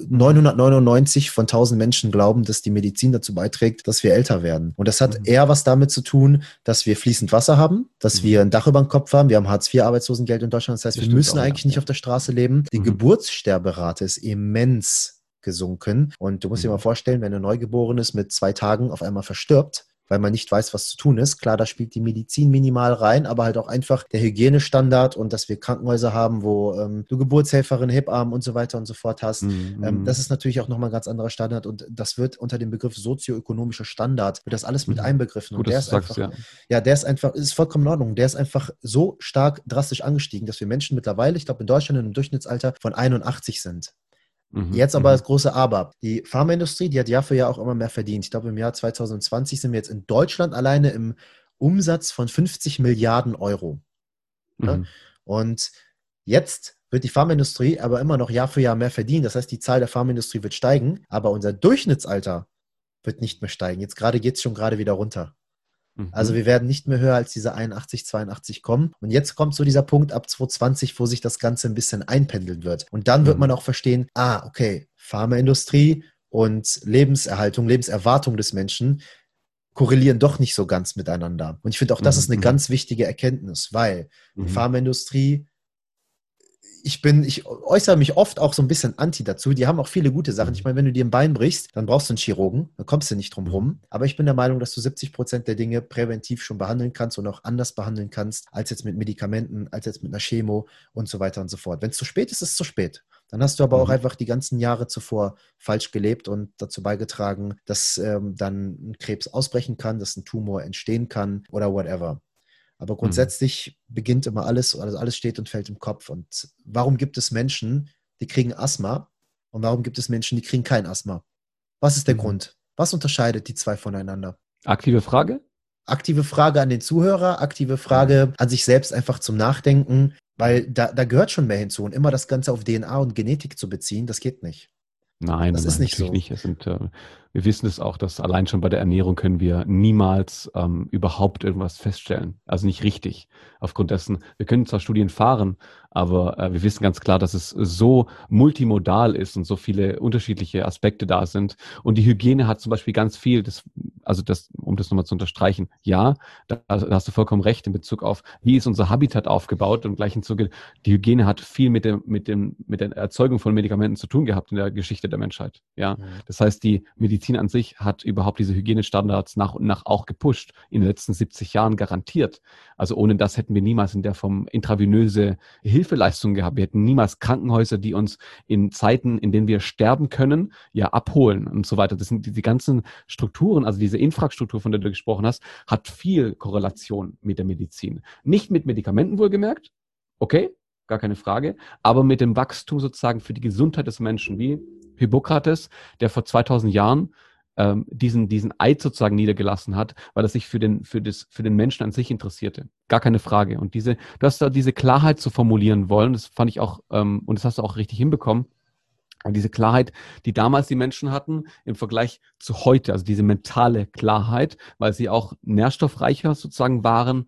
999 von 1000 Menschen glauben, dass die Medizin dazu beiträgt, dass wir älter werden. Und das hat mhm. eher was damit zu tun, dass wir fließend Wasser haben, dass mhm. wir ein Dach über dem Kopf haben. Wir haben Hartz-IV-Arbeitslosengeld in Deutschland. Das heißt, das wir müssen eigentlich ja. nicht auf der Straße leben. Die mhm. Geburtssterberate ist immens gesunken. Und du musst dir mhm. mal vorstellen, wenn ein Neugeborenes mit zwei Tagen auf einmal verstirbt, weil man nicht weiß, was zu tun ist. Klar, da spielt die Medizin minimal rein, aber halt auch einfach der Hygienestandard und dass wir Krankenhäuser haben, wo ähm, du Geburtshelferin, Hebammen und so weiter und so fort hast. Mhm. Ähm, das ist natürlich auch nochmal ein ganz anderer Standard und das wird unter dem Begriff sozioökonomischer Standard, wird das alles mit mhm. einbegriffen. Gut, und der ist sagst, einfach, ja. ja, der ist einfach, ist vollkommen in Ordnung. Der ist einfach so stark drastisch angestiegen, dass wir Menschen mittlerweile, ich glaube in Deutschland in einem Durchschnittsalter von 81 sind. Mhm, jetzt aber mhm. das große Aber. Die Pharmaindustrie, die hat Jahr für Jahr auch immer mehr verdient. Ich glaube, im Jahr 2020 sind wir jetzt in Deutschland alleine im Umsatz von 50 Milliarden Euro. Mhm. Und jetzt wird die Pharmaindustrie aber immer noch Jahr für Jahr mehr verdienen. Das heißt, die Zahl der Pharmaindustrie wird steigen, aber unser Durchschnittsalter wird nicht mehr steigen. Jetzt gerade geht es schon gerade wieder runter. Mhm. Also wir werden nicht mehr höher als diese 81, 82 kommen. Und jetzt kommt so dieser Punkt ab 2020, wo sich das Ganze ein bisschen einpendeln wird. Und dann wird Mhm. man auch verstehen, ah, okay, Pharmaindustrie und Lebenserhaltung, Lebenserwartung des Menschen korrelieren doch nicht so ganz miteinander. Und ich finde auch, das Mhm, ist eine mhm. ganz wichtige Erkenntnis, weil die Mhm. Pharmaindustrie, ich bin, ich äußere mich oft auch so ein bisschen anti dazu. Die haben auch viele gute Sachen. Mhm. Ich meine, wenn du dir ein Bein brichst, dann brauchst du einen Chirurgen, dann kommst du nicht drum rum. Aber ich bin der Meinung, dass du 70 Prozent der Dinge präventiv schon behandeln kannst und auch anders behandeln kannst, als jetzt mit Medikamenten, als jetzt mit einer Chemo und so weiter und so fort. Wenn es zu spät ist, ist es zu spät. Dann hast du aber auch Mhm. einfach die ganzen Jahre zuvor falsch gelebt und dazu beigetragen, dass ähm, dann ein Krebs ausbrechen kann, dass ein Tumor entstehen kann oder whatever. Aber grundsätzlich beginnt immer alles, also alles steht und fällt im Kopf. Und warum gibt es Menschen, die kriegen Asthma und warum gibt es Menschen, die kriegen kein Asthma? Was ist der Mhm. Grund? Was unterscheidet die zwei voneinander? Aktive Frage? Aktive Frage an den Zuhörer, aktive Frage an sich selbst einfach zum Nachdenken, weil da, da gehört schon mehr hinzu. Und immer das Ganze auf DNA und Genetik zu beziehen, das geht nicht. Nein, Das nein, ist nicht so. nicht. Es sind, äh, wir wissen es auch, dass allein schon bei der Ernährung können wir niemals ähm, überhaupt irgendwas feststellen. Also nicht richtig. Aufgrund dessen, wir können zwar Studien fahren, aber äh, wir wissen ganz klar, dass es so multimodal ist und so viele unterschiedliche Aspekte da sind. Und die Hygiene hat zum Beispiel ganz viel, das, also das, um das nochmal zu unterstreichen, ja, da, da hast du vollkommen recht in Bezug auf, wie ist unser Habitat aufgebaut und gleichen Zuge, die Hygiene hat viel mit dem, mit dem, mit der Erzeugung von Medikamenten zu tun gehabt in der Geschichte der Menschheit. Ja, das heißt, die Medizin an sich hat überhaupt diese Hygienestandards nach und nach auch gepusht, in den letzten 70 Jahren garantiert. Also ohne das hätten wir niemals in der Form intravenöse Hilfeleistung gehabt. Wir hätten niemals Krankenhäuser, die uns in Zeiten, in denen wir sterben können, ja abholen und so weiter. Das sind die, die ganzen Strukturen, also diese Infrastruktur, von der du gesprochen hast, hat viel Korrelation mit der Medizin. Nicht mit Medikamenten wohlgemerkt, okay, gar keine Frage, aber mit dem Wachstum sozusagen für die Gesundheit des Menschen, wie Hippokrates, der vor 2000 Jahren ähm, diesen, diesen Eid sozusagen niedergelassen hat, weil er sich für den, für, das, für den Menschen an sich interessierte. Gar keine Frage. Und diese, du hast da diese Klarheit zu formulieren wollen, das fand ich auch, ähm, und das hast du auch richtig hinbekommen. Und diese Klarheit, die damals die Menschen hatten, im Vergleich zu heute, also diese mentale Klarheit, weil sie auch nährstoffreicher sozusagen waren,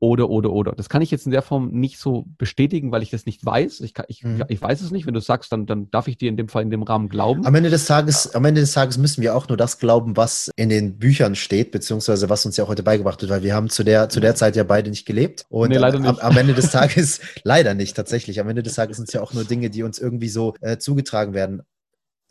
oder, oder, oder. Das kann ich jetzt in der Form nicht so bestätigen, weil ich das nicht weiß. Ich, kann, ich, Mhm. ich weiß es nicht. Wenn du sagst, dann, dann darf ich dir in dem Fall in dem Rahmen glauben. Am Ende des Tages, am Ende des Tages müssen wir auch nur das glauben, was in den Büchern steht, beziehungsweise was uns ja auch heute beigebracht wird, weil wir haben zu der, zu der Zeit ja beide nicht gelebt. Und Nee, leider am, nicht. am Ende des Tages, leider nicht, tatsächlich. Am Ende des Tages sind es ja auch nur Dinge, die uns irgendwie so äh, zugetragen werden.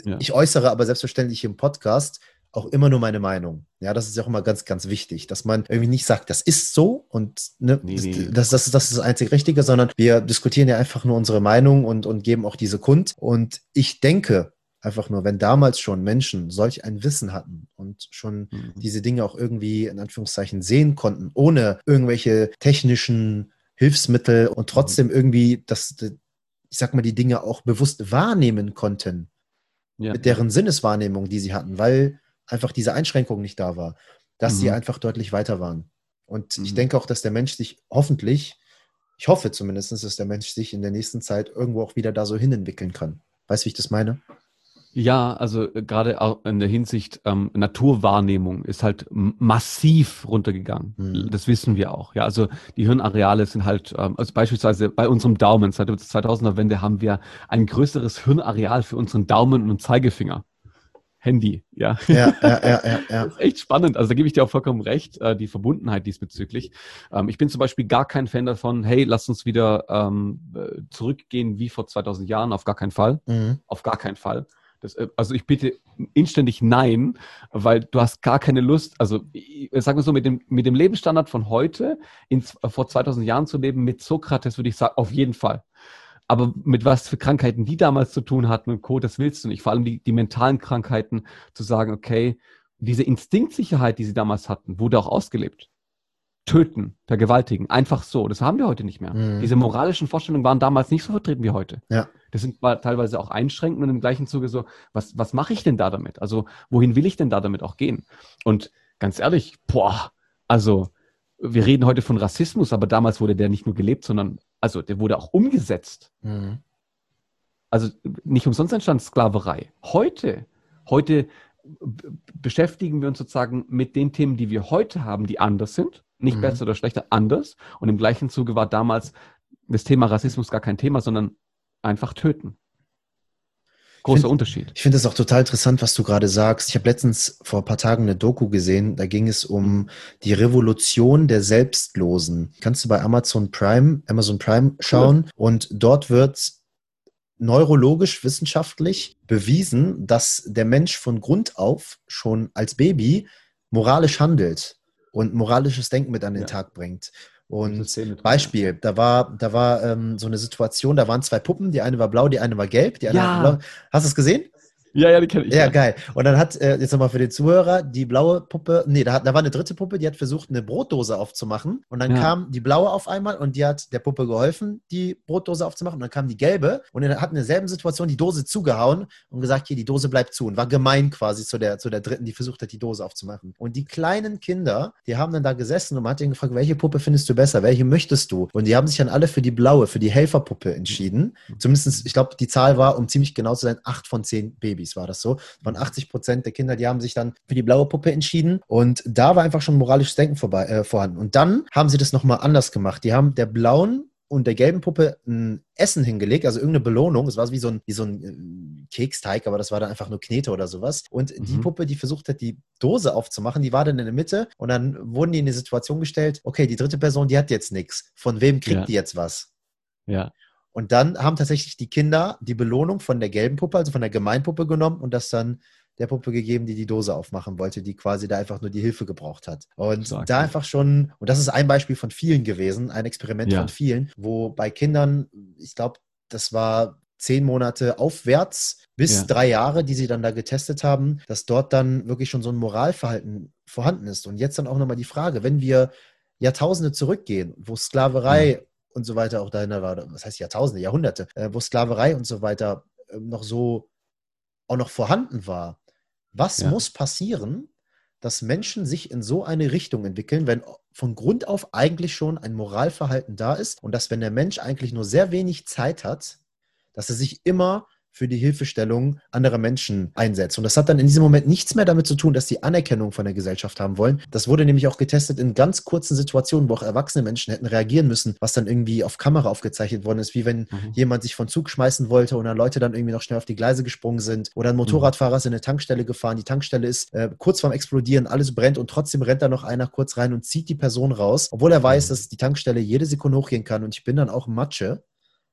Ja. Ich äußere aber selbstverständlich im Podcast auch immer nur meine Meinung. Ja, das ist ja auch immer ganz, ganz wichtig, dass man irgendwie nicht sagt, das ist so und ne, Nee, das, nee. Das, das, ist, das ist das einzig Richtige, sondern wir diskutieren ja einfach nur unsere Meinung und, und geben auch diese kund. Und ich denke einfach nur, wenn damals schon Menschen solch ein Wissen hatten und schon Mhm. diese Dinge auch irgendwie in Anführungszeichen sehen konnten, ohne irgendwelche technischen Hilfsmittel und trotzdem irgendwie das, ich sag mal, die Dinge auch bewusst wahrnehmen konnten, ja. mit deren Sinneswahrnehmung, die sie hatten, weil einfach diese Einschränkung nicht da war, dass sie Mhm. einfach deutlich weiter waren. Und ich Mhm. denke auch, dass der Mensch sich hoffentlich, ich hoffe zumindest, dass der Mensch sich in der nächsten Zeit irgendwo auch wieder da so hinentwickeln kann. Weißt du, wie ich das meine? Ja, also äh, gerade auch in der Hinsicht ähm, Naturwahrnehmung ist halt massiv runtergegangen. Mhm. Das wissen wir auch. Ja, also die Hirnareale sind halt, ähm, also beispielsweise bei unserem Daumen seit der 2000er Wende haben wir ein größeres Hirnareal für unseren Daumen und Zeigefinger. Handy, ja. Ja, ja, ja, ja, ja. Das ist echt spannend. Also da gebe ich dir auch vollkommen recht, äh, die Verbundenheit diesbezüglich. Ähm, ich bin zum Beispiel gar kein Fan davon, hey, lass uns wieder ähm, äh, zurückgehen wie vor 2000 Jahren. Auf gar keinen Fall. Mhm. Auf gar keinen Fall. Das, äh, also ich bitte inständig nein, weil du hast gar keine Lust, also ich, ich sag mal so, mit dem, mit dem Lebensstandard von heute in, äh, vor 2000 Jahren zu leben, mit Sokrates würde ich sagen, auf jeden Fall. Aber mit was für Krankheiten die damals zu tun hatten und Co., das willst du nicht. Vor allem die, die mentalen Krankheiten, zu sagen, okay, diese Instinktsicherheit, die sie damals hatten, wurde auch ausgelebt. Töten, vergewaltigen, einfach so. Das haben wir heute nicht mehr. Mhm. Diese moralischen Vorstellungen waren damals nicht so vertreten wie heute. Ja. Das sind teilweise auch einschränkend und im gleichen Zuge so, was, was mache ich denn da damit? Also, wohin will ich denn da damit auch gehen? Und ganz ehrlich, boah, also wir reden heute von Rassismus, aber damals wurde der nicht nur gelebt, sondern, also der wurde auch umgesetzt. Mhm. Also nicht umsonst entstand Sklaverei. Heute, heute beschäftigen wir uns sozusagen mit den Themen, die wir heute haben, die anders sind. Nicht Mhm. besser oder schlechter, anders. Und im gleichen Zuge war damals das Thema Rassismus gar kein Thema, sondern einfach töten. Großer Find- Unterschied. Ich finde es auch total interessant, was du gerade sagst. Ich habe letztens vor ein paar Tagen eine Doku gesehen, da ging es um die Revolution der Selbstlosen. Kannst du bei Amazon Prime, Amazon Prime schauen und dort wird neurologisch wissenschaftlich bewiesen, dass der Mensch von Grund auf schon als Baby moralisch handelt und moralisches Denken mit an den Ja. Tag bringt. Und Beispiel, da war, da war ähm, so eine Situation, da waren zwei Puppen, die eine war blau, die eine war gelb, die eine Ja. war blau. Hast du es gesehen? Ja, ja, die kenne ich. Ja, geil. Und dann hat, äh, jetzt nochmal für den Zuhörer, die blaue Puppe, nee, da, hat, da war eine dritte Puppe, die hat versucht, eine Brotdose aufzumachen. Und dann Ja. kam die blaue auf einmal und die hat der Puppe geholfen, die Brotdose aufzumachen. Und dann kam die gelbe und dann hat in derselben Situation die Dose zugehauen und gesagt, hier, die Dose bleibt zu. Und war gemein quasi zu der, zu der dritten, die versucht hat, die Dose aufzumachen. Und die kleinen Kinder, die haben dann da gesessen und man hat ihnen gefragt, welche Puppe findest du besser? Welche möchtest du? Und die haben sich dann alle für die blaue, für die Helferpuppe entschieden. Zumindest, ich glaube, die Zahl war, um ziemlich genau zu sein, acht von zehn Babys war das so. Von 80 Prozent der Kinder, die haben sich dann für die blaue Puppe entschieden. Und da war einfach schon moralisches Denken vorbei, äh, vorhanden. Und dann haben sie das nochmal anders gemacht. Die haben der blauen und der gelben Puppe ein Essen hingelegt, also irgendeine Belohnung. Es war wie so ein, wie so ein äh, Keksteig, aber das war dann einfach nur Knete oder sowas. Und die Mhm. Puppe, die versucht hat, die Dose aufzumachen, die war dann in der Mitte und dann wurden die in die Situation gestellt, okay, die dritte Person, die hat jetzt nichts. Von wem kriegt Ja. die jetzt was? Ja. Und dann haben tatsächlich die Kinder die Belohnung von der gelben Puppe, also von der Gemeinpuppe genommen und das dann der Puppe gegeben, die die Dose aufmachen wollte, die quasi da einfach nur die Hilfe gebraucht hat. Und Stark, da ja. einfach schon, und das ist ein Beispiel von vielen gewesen, ein Experiment Ja. von vielen, wo bei Kindern, ich glaube, das war zehn Monate aufwärts bis Ja. drei Jahre, die sie dann da getestet haben, dass dort dann wirklich schon so ein Moralverhalten vorhanden ist. Und jetzt dann auch nochmal die Frage, wenn wir Jahrtausende zurückgehen, wo Sklaverei und so weiter auch dahinter war, was heißt Jahrtausende, Jahrhunderte, äh, wo Sklaverei und so weiter ähm, noch so auch noch vorhanden war. Was Ja. muss passieren, dass Menschen sich in so eine Richtung entwickeln, wenn von Grund auf eigentlich schon ein Moralverhalten da ist und dass, wenn der Mensch eigentlich nur sehr wenig Zeit hat, dass er sich immer für die Hilfestellung anderer Menschen einsetzt. Und das hat dann in diesem Moment nichts mehr damit zu tun, dass sie Anerkennung von der Gesellschaft haben wollen. Das wurde nämlich auch getestet in ganz kurzen Situationen, wo auch erwachsene Menschen hätten reagieren müssen, was dann irgendwie auf Kamera aufgezeichnet worden ist, wie wenn Mhm. jemand sich von Zug schmeißen wollte und dann Leute dann irgendwie noch schnell auf die Gleise gesprungen sind. Oder ein Motorradfahrer ist in eine Tankstelle gefahren, die Tankstelle ist äh, kurz vorm Explodieren, alles brennt und trotzdem rennt da noch einer kurz rein und zieht die Person raus, obwohl er weiß, dass die Tankstelle jede Sekunde hochgehen kann und ich bin dann auch Matsche.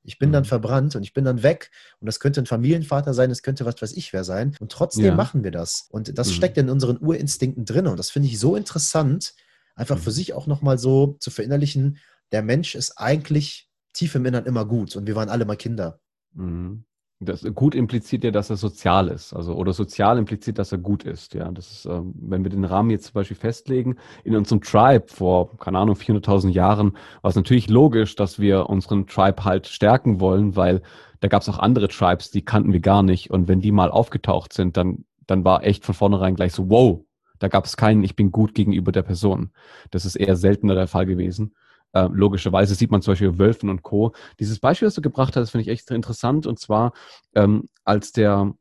Ich bin dann Mhm. verbrannt und ich bin dann weg. Und das könnte ein Familienvater sein, das könnte was weiß ich wer sein. Und trotzdem Ja. machen wir das. Und das Mhm. steckt in unseren Urinstinkten drin. Und das finde ich so interessant, einfach für Mhm. sich auch nochmal so zu verinnerlichen, der Mensch ist eigentlich tief im Innern immer gut. Und wir waren alle mal Kinder. Mhm. Das gut impliziert ja, dass er sozial ist, also oder sozial impliziert, dass er gut ist. Ja, das ist, ähm, wenn wir den Rahmen jetzt zum Beispiel festlegen, in unserem Tribe vor, keine Ahnung, 400.000 Jahren, war es natürlich logisch, dass wir unseren Tribe halt stärken wollen, weil da gab es auch andere Tribes, die kannten wir gar nicht. Und wenn die mal aufgetaucht sind, dann, dann war echt von vornherein gleich so, wow, da gab es keinen, ich bin gut gegenüber der Person. Das ist eher seltener der Fall gewesen. Äh, logischerweise sieht man zum Beispiel Wölfen und Co. Dieses Beispiel, das du gebracht hast, finde ich echt interessant. Und zwar, ähm, als der,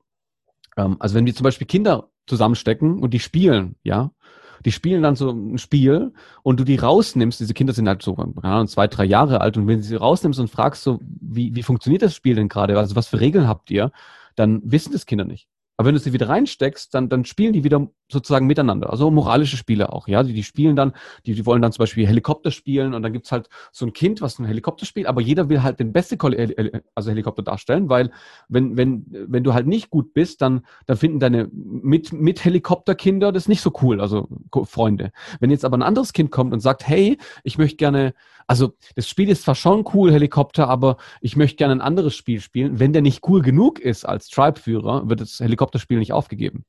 ähm, also wenn wir zum Beispiel Kinder zusammenstecken und die spielen, ja, die spielen dann so ein Spiel und du die rausnimmst, diese Kinder sind halt so Ahnung, zwei, drei Jahre alt und wenn du sie rausnimmst und fragst so, wie, wie funktioniert das Spiel denn gerade, also was für Regeln habt ihr, dann wissen das Kinder nicht. Aber wenn du sie wieder reinsteckst, dann, dann spielen die wieder sozusagen miteinander. Also moralische Spiele auch, ja. Die, die spielen dann, die, die wollen dann zum Beispiel Helikopter spielen und dann gibt's halt so ein Kind, was ein Helikopter spielt, aber jeder will halt den beste Kol- äh, also Helikopter darstellen, weil wenn, wenn, wenn du halt nicht gut bist, dann, dann finden deine mit, mit Helikopterkinder das nicht so cool, also Freunde. Wenn jetzt aber ein anderes Kind kommt und sagt, hey, ich möchte gerne, also das Spiel ist zwar schon cool, Helikopter, aber ich möchte gerne ein anderes Spiel spielen. Wenn der nicht cool genug ist als Tribe-Führer, wird das Helikopterspiel nicht aufgegeben.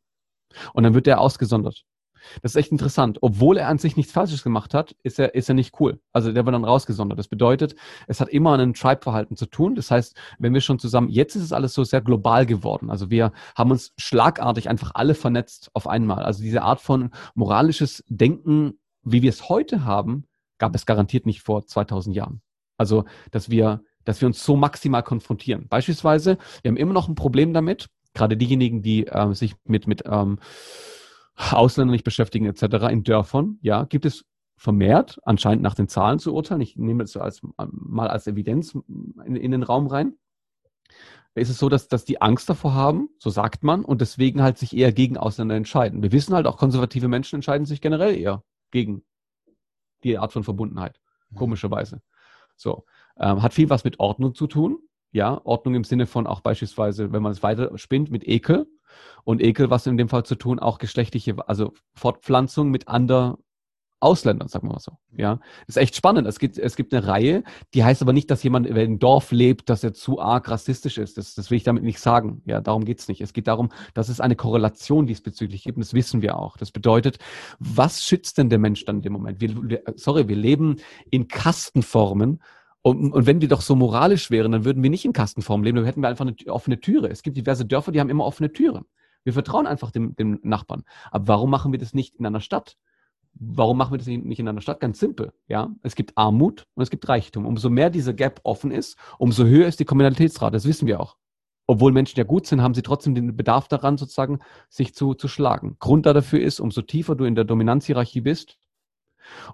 Und dann wird der ausgesondert. Das ist echt interessant. Obwohl er an sich nichts Falsches gemacht hat, ist er, ist er nicht cool. Also der wird dann rausgesondert. Das bedeutet, es hat immer ein Tribe-Verhalten zu tun. Das heißt, wenn wir schon zusammen, jetzt ist es alles so sehr global geworden. Also wir haben uns schlagartig einfach alle vernetzt auf einmal. Also diese Art von moralisches Denken, wie wir es heute haben, gab es garantiert nicht vor 2000 Jahren. Also, dass wir, dass wir uns so maximal konfrontieren. Beispielsweise, wir haben immer noch ein Problem damit, gerade diejenigen, die äh, sich mit, mit ähm, Ausländern nicht beschäftigen etc. in Dörfern, ja, gibt es vermehrt, anscheinend nach den Zahlen zu urteilen, ich nehme das als, mal als Evidenz in, in den Raum rein, ist es so, dass, dass die Angst davor haben, so sagt man, und deswegen halt sich eher gegen Ausländer entscheiden. Wir wissen halt auch, konservative Menschen entscheiden sich generell eher gegen die Art von Verbundenheit, mhm. komischerweise. So, ähm, hat viel was mit Ordnung zu tun. Ja, Ordnung im Sinne von auch beispielsweise, wenn man es weiter spinnt, mit Ekel. Und Ekel, was in dem Fall zu tun, auch geschlechtliche, also Fortpflanzung mit anderen Ausländern, sagen wir mal so. Ja, ist echt spannend. Es gibt, es gibt eine Reihe, die heißt aber nicht, dass jemand in einem Dorf lebt, dass er zu arg rassistisch ist. Das, das will ich damit nicht sagen. Ja, darum geht's nicht. Es geht darum, dass es eine Korrelation diesbezüglich gibt. Und das wissen wir auch. Das bedeutet, was schützt denn der Mensch dann in dem Moment? Wir, sorry, wir leben in Kastenformen. Und, und wenn wir doch so moralisch wären, dann würden wir nicht in Kastenformen leben, dann hätten wir einfach eine offene Türe. Es gibt diverse Dörfer, die haben immer offene Türen. Wir vertrauen einfach dem, dem Nachbarn. Aber warum machen wir das nicht in einer Stadt? Warum machen wir das nicht in einer Stadt? Ganz simpel. Ja, es gibt Armut und es gibt Reichtum. Umso mehr diese Gap offen ist, umso höher ist die Kriminalitätsrate. Das wissen wir auch. Obwohl Menschen ja gut sind, haben sie trotzdem den Bedarf daran, sozusagen sich zu, zu schlagen. Grund dafür ist, umso tiefer du in der Dominanzhierarchie bist,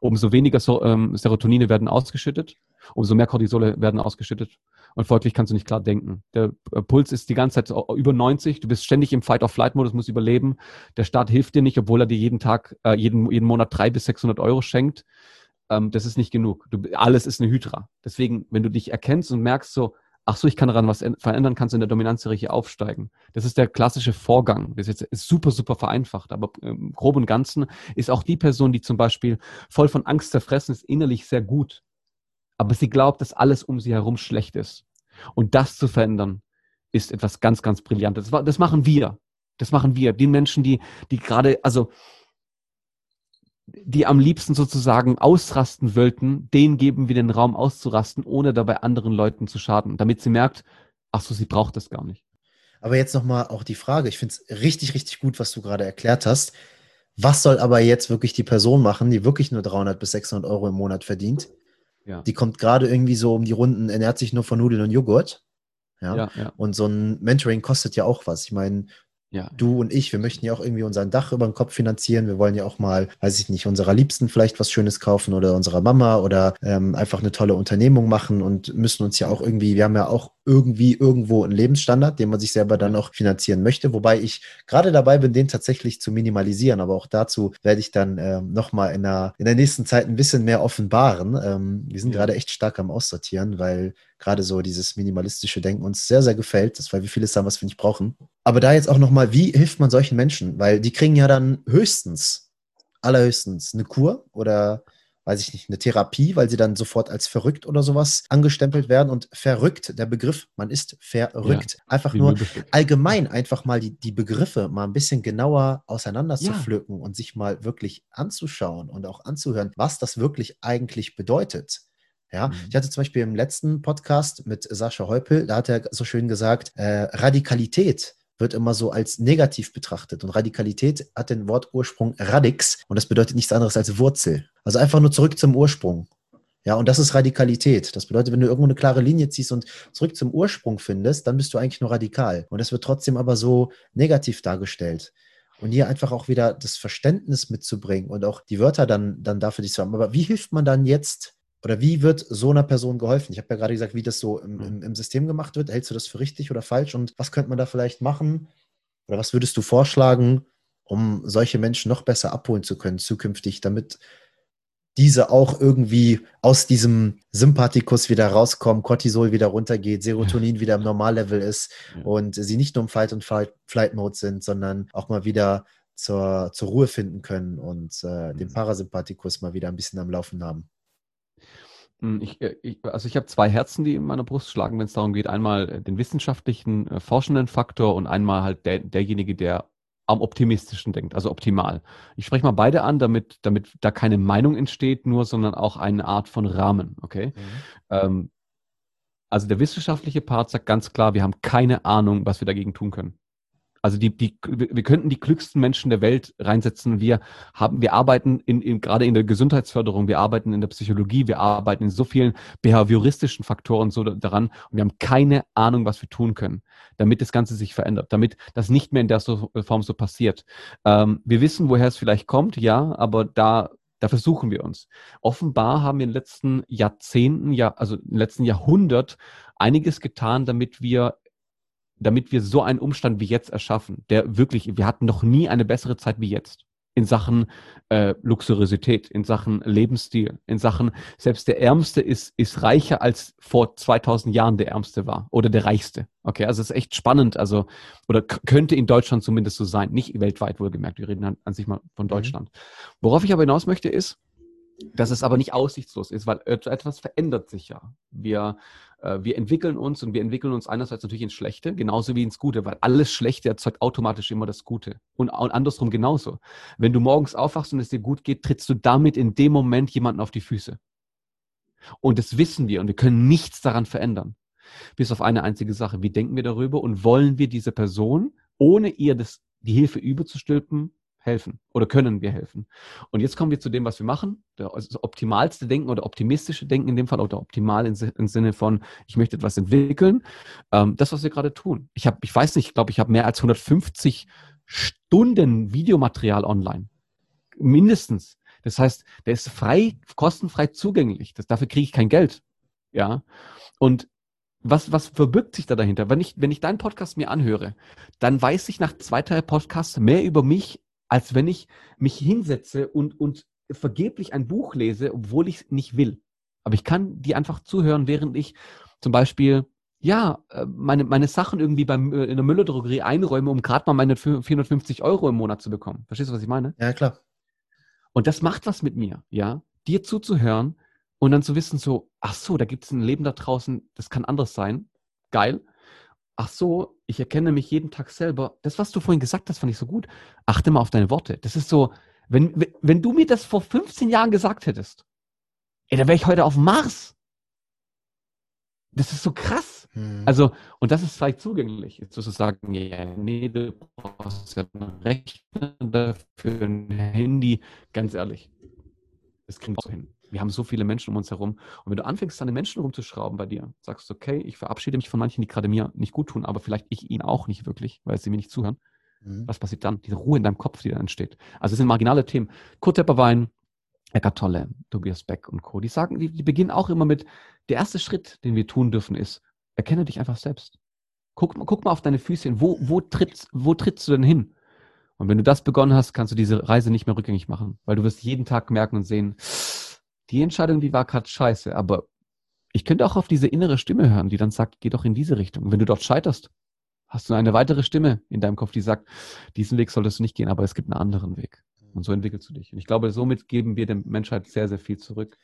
umso weniger so, ähm, Serotonine werden ausgeschüttet, umso mehr Cortisole werden ausgeschüttet und folglich kannst du nicht klar denken. Der äh, Puls ist die ganze Zeit über 90, du bist ständig im Fight-of-Flight-Modus, musst überleben. Der Staat hilft dir nicht, obwohl er dir jeden Tag, äh, jeden, jeden Monat drei bis 600 Euro schenkt. Ähm, das ist nicht genug. Du, alles ist eine Hydra. Deswegen, wenn du dich erkennst und merkst so, ach so, ich kann daran was verändern, kannst du in der Dominanzhierarchie aufsteigen. Das ist der klassische Vorgang. Das ist jetzt super, super vereinfacht, aber im Groben und Ganzen ist auch die Person, die zum Beispiel voll von Angst zerfressen ist, innerlich sehr gut aber sie glaubt, dass alles um sie herum schlecht ist. Und das zu verändern, ist etwas ganz, ganz Brillantes. Das machen wir. Das machen wir. Die Menschen, die, die gerade, also, die am liebsten sozusagen ausrasten wollten, denen geben wir den Raum auszurasten, ohne dabei anderen Leuten zu schaden, damit sie merkt, ach so, sie braucht das gar nicht. Aber jetzt nochmal auch die Frage, ich finde es richtig, richtig gut, was du gerade erklärt hast. Was soll aber jetzt wirklich die Person machen, die wirklich nur 300 bis 600 Euro im Monat verdient? Ja. Die kommt gerade irgendwie so um die Runden, ernährt sich nur von Nudeln und Joghurt. Ja? ja, ja. Und so ein Mentoring kostet ja auch was. Ich meine, ja. Du und ich, wir möchten ja auch irgendwie unseren Dach über den Kopf finanzieren. Wir wollen ja auch mal, weiß ich nicht, unserer Liebsten vielleicht was Schönes kaufen oder unserer Mama oder ähm, einfach eine tolle Unternehmung machen und müssen uns ja auch irgendwie, wir haben ja auch irgendwie irgendwo einen Lebensstandard, den man sich selber dann auch finanzieren möchte. Wobei ich gerade dabei bin, den tatsächlich zu minimalisieren. Aber auch dazu werde ich dann ähm, nochmal in der, in der nächsten Zeit ein bisschen mehr offenbaren. Ähm, wir sind ja. gerade echt stark am Aussortieren, weil gerade so dieses minimalistische Denken uns sehr, sehr gefällt. Das, weil wir vieles haben, was wir nicht brauchen. Aber da jetzt auch nochmal, wie hilft man solchen Menschen? Weil die kriegen ja dann höchstens, allerhöchstens eine Kur oder weiß ich nicht, eine Therapie, weil sie dann sofort als verrückt oder sowas angestempelt werden. Und verrückt, der Begriff, man ist verrückt. Ja, einfach nur allgemein einfach mal die, die Begriffe mal ein bisschen genauer auseinander ja. zu pflücken und sich mal wirklich anzuschauen und auch anzuhören, was das wirklich eigentlich bedeutet. Ja, mhm. ich hatte zum Beispiel im letzten Podcast mit Sascha Heupel, da hat er so schön gesagt, äh, Radikalität wird immer so als negativ betrachtet. Und Radikalität hat den Wortursprung Radix und das bedeutet nichts anderes als Wurzel. Also einfach nur zurück zum Ursprung. Ja, und das ist Radikalität. Das bedeutet, wenn du irgendwo eine klare Linie ziehst und zurück zum Ursprung findest, dann bist du eigentlich nur radikal. Und das wird trotzdem aber so negativ dargestellt. Und hier einfach auch wieder das Verständnis mitzubringen und auch die Wörter dann, dann dafür dich zu haben. Aber wie hilft man dann jetzt oder wie wird so einer Person geholfen? Ich habe ja gerade gesagt, wie das so im, mhm. im, im, System gemacht wird. Hältst du das für richtig oder falsch? Und was könnte man da vielleicht machen? Oder was würdest du vorschlagen, um solche Menschen noch besser abholen zu können zukünftig, damit diese auch irgendwie aus diesem Sympathikus wieder rauskommen, Cortisol wieder runtergeht, Serotonin wieder im Normallevel ist und sie nicht nur im Fight- und Flight-Mode sind, sondern auch mal wieder zur, zur Ruhe finden können und äh, den mhm. Parasympathikus mal wieder ein bisschen am Laufen haben. Hm, ich, äh, ich, also ich habe zwei Herzen, die in meiner Brust schlagen, wenn es darum geht, einmal äh, den wissenschaftlichen, äh, forschenden Faktor und einmal halt der, derjenige, der am optimistischen denkt, also optimal. Ich spreche mal beide an, damit, damit da keine Meinung entsteht, nur, sondern auch eine Art von Rahmen, okay? Mhm. Ähm, also der wissenschaftliche Part sagt ganz klar, wir haben keine Ahnung, was wir dagegen tun können. Also die, die, wir könnten die klügsten Menschen der Welt reinsetzen. Wir haben, wir arbeiten in, in, gerade in der Gesundheitsförderung, wir arbeiten in der Psychologie, wir arbeiten in so vielen behavioristischen Faktoren so daran und wir haben keine Ahnung, was wir tun können, damit das Ganze sich verändert, damit das nicht mehr in der so, Form so passiert. Ähm, wir wissen, woher es vielleicht kommt, ja, aber da da versuchen wir uns. Offenbar haben wir in den letzten Jahrzehnten, ja, also im letzten Jahrhundert einiges getan, damit wir damit wir so einen Umstand wie jetzt erschaffen, der wirklich, wir hatten noch nie eine bessere Zeit wie jetzt in Sachen äh, Luxuriosität, in Sachen Lebensstil, in Sachen, selbst der Ärmste ist, ist reicher als vor 2000 Jahren der Ärmste war oder der Reichste. Okay, also es ist echt spannend, also, oder könnte in Deutschland zumindest so sein, nicht weltweit wohlgemerkt, wir reden an, an sich mal von mhm. Deutschland. Mhm. Worauf ich aber hinaus möchte ist, dass es aber nicht aussichtslos ist, weil etwas verändert sich ja. Wir, äh, wir entwickeln uns und wir entwickeln uns einerseits natürlich ins Schlechte, genauso wie ins Gute, weil alles Schlechte erzeugt automatisch immer das Gute. Und, und andersrum genauso. Wenn du morgens aufwachst und es dir gut geht, trittst du damit in dem Moment jemanden auf die Füße. Und das wissen wir und wir können nichts daran verändern. Bis auf eine einzige Sache. Wie denken wir darüber und wollen wir diese Person, ohne ihr das, die Hilfe überzustülpen, helfen oder können wir helfen. Und jetzt kommen wir zu dem, was wir machen. Das optimalste Denken oder optimistische Denken in dem Fall oder optimal im Sinne von, ich möchte etwas entwickeln. Ähm, das, was wir gerade tun. Ich habe, ich weiß nicht, ich glaube, ich habe mehr als 150 Stunden Videomaterial online. Mindestens. Das heißt, der ist frei, kostenfrei zugänglich. Das, dafür kriege ich kein Geld. Ja. Und was, was verbirgt sich da dahinter? Wenn ich, wenn ich deinen Podcast mir anhöre, dann weiß ich nach zwei, drei Podcasts mehr über mich als wenn ich mich hinsetze und, und vergeblich ein Buch lese, obwohl ich es nicht will. Aber ich kann die einfach zuhören, während ich zum Beispiel ja, äh, meine, meine Sachen irgendwie beim, äh, in der Müllerdrogerie einräume, um gerade mal meine 450 Euro im Monat zu bekommen. Verstehst du, was ich meine? Ja, klar. Und das macht was mit mir, ja, dir zuzuhören und dann zu wissen, so, ach so, da gibt es ein Leben da draußen, das kann anders sein. Geil ach so, ich erkenne mich jeden Tag selber. Das, was du vorhin gesagt hast, fand ich so gut. Achte mal auf deine Worte. Das ist so, wenn, wenn du mir das vor 15 Jahren gesagt hättest, ey, dann wäre ich heute auf Mars. Das ist so krass. Hm. Also, und das ist frei zugänglich. Jetzt wirst du sagen, ja, nee, du brauchst ja einen Rechner dafür, ein Handy. Ganz ehrlich, das kriegen wir so hin. Wir haben so viele Menschen um uns herum. Und wenn du anfängst, an den Menschen rumzuschrauben bei dir, sagst du, okay, ich verabschiede mich von manchen, die gerade mir nicht gut tun, aber vielleicht ich ihnen auch nicht wirklich, weil sie mir nicht zuhören. Mhm. Was passiert dann? Diese Ruhe in deinem Kopf, die dann entsteht. Also es sind marginale Themen. Kurt Tepperwein, Eckart Tolle, Tobias Beck und Co. Die sagen, die, die beginnen auch immer mit, der erste Schritt, den wir tun dürfen, ist, erkenne dich einfach selbst. Guck, guck mal auf deine Füße Wo, wo, trittst, wo trittst du denn hin? Und wenn du das begonnen hast, kannst du diese Reise nicht mehr rückgängig machen, weil du wirst jeden Tag merken und sehen, die Entscheidung, die war gerade scheiße, aber ich könnte auch auf diese innere Stimme hören, die dann sagt, geh doch in diese Richtung. Und wenn du dort scheiterst, hast du eine weitere Stimme in deinem Kopf, die sagt, diesen Weg solltest du nicht gehen, aber es gibt einen anderen Weg. Und so entwickelst du dich. Und ich glaube, somit geben wir der Menschheit sehr, sehr viel zurück.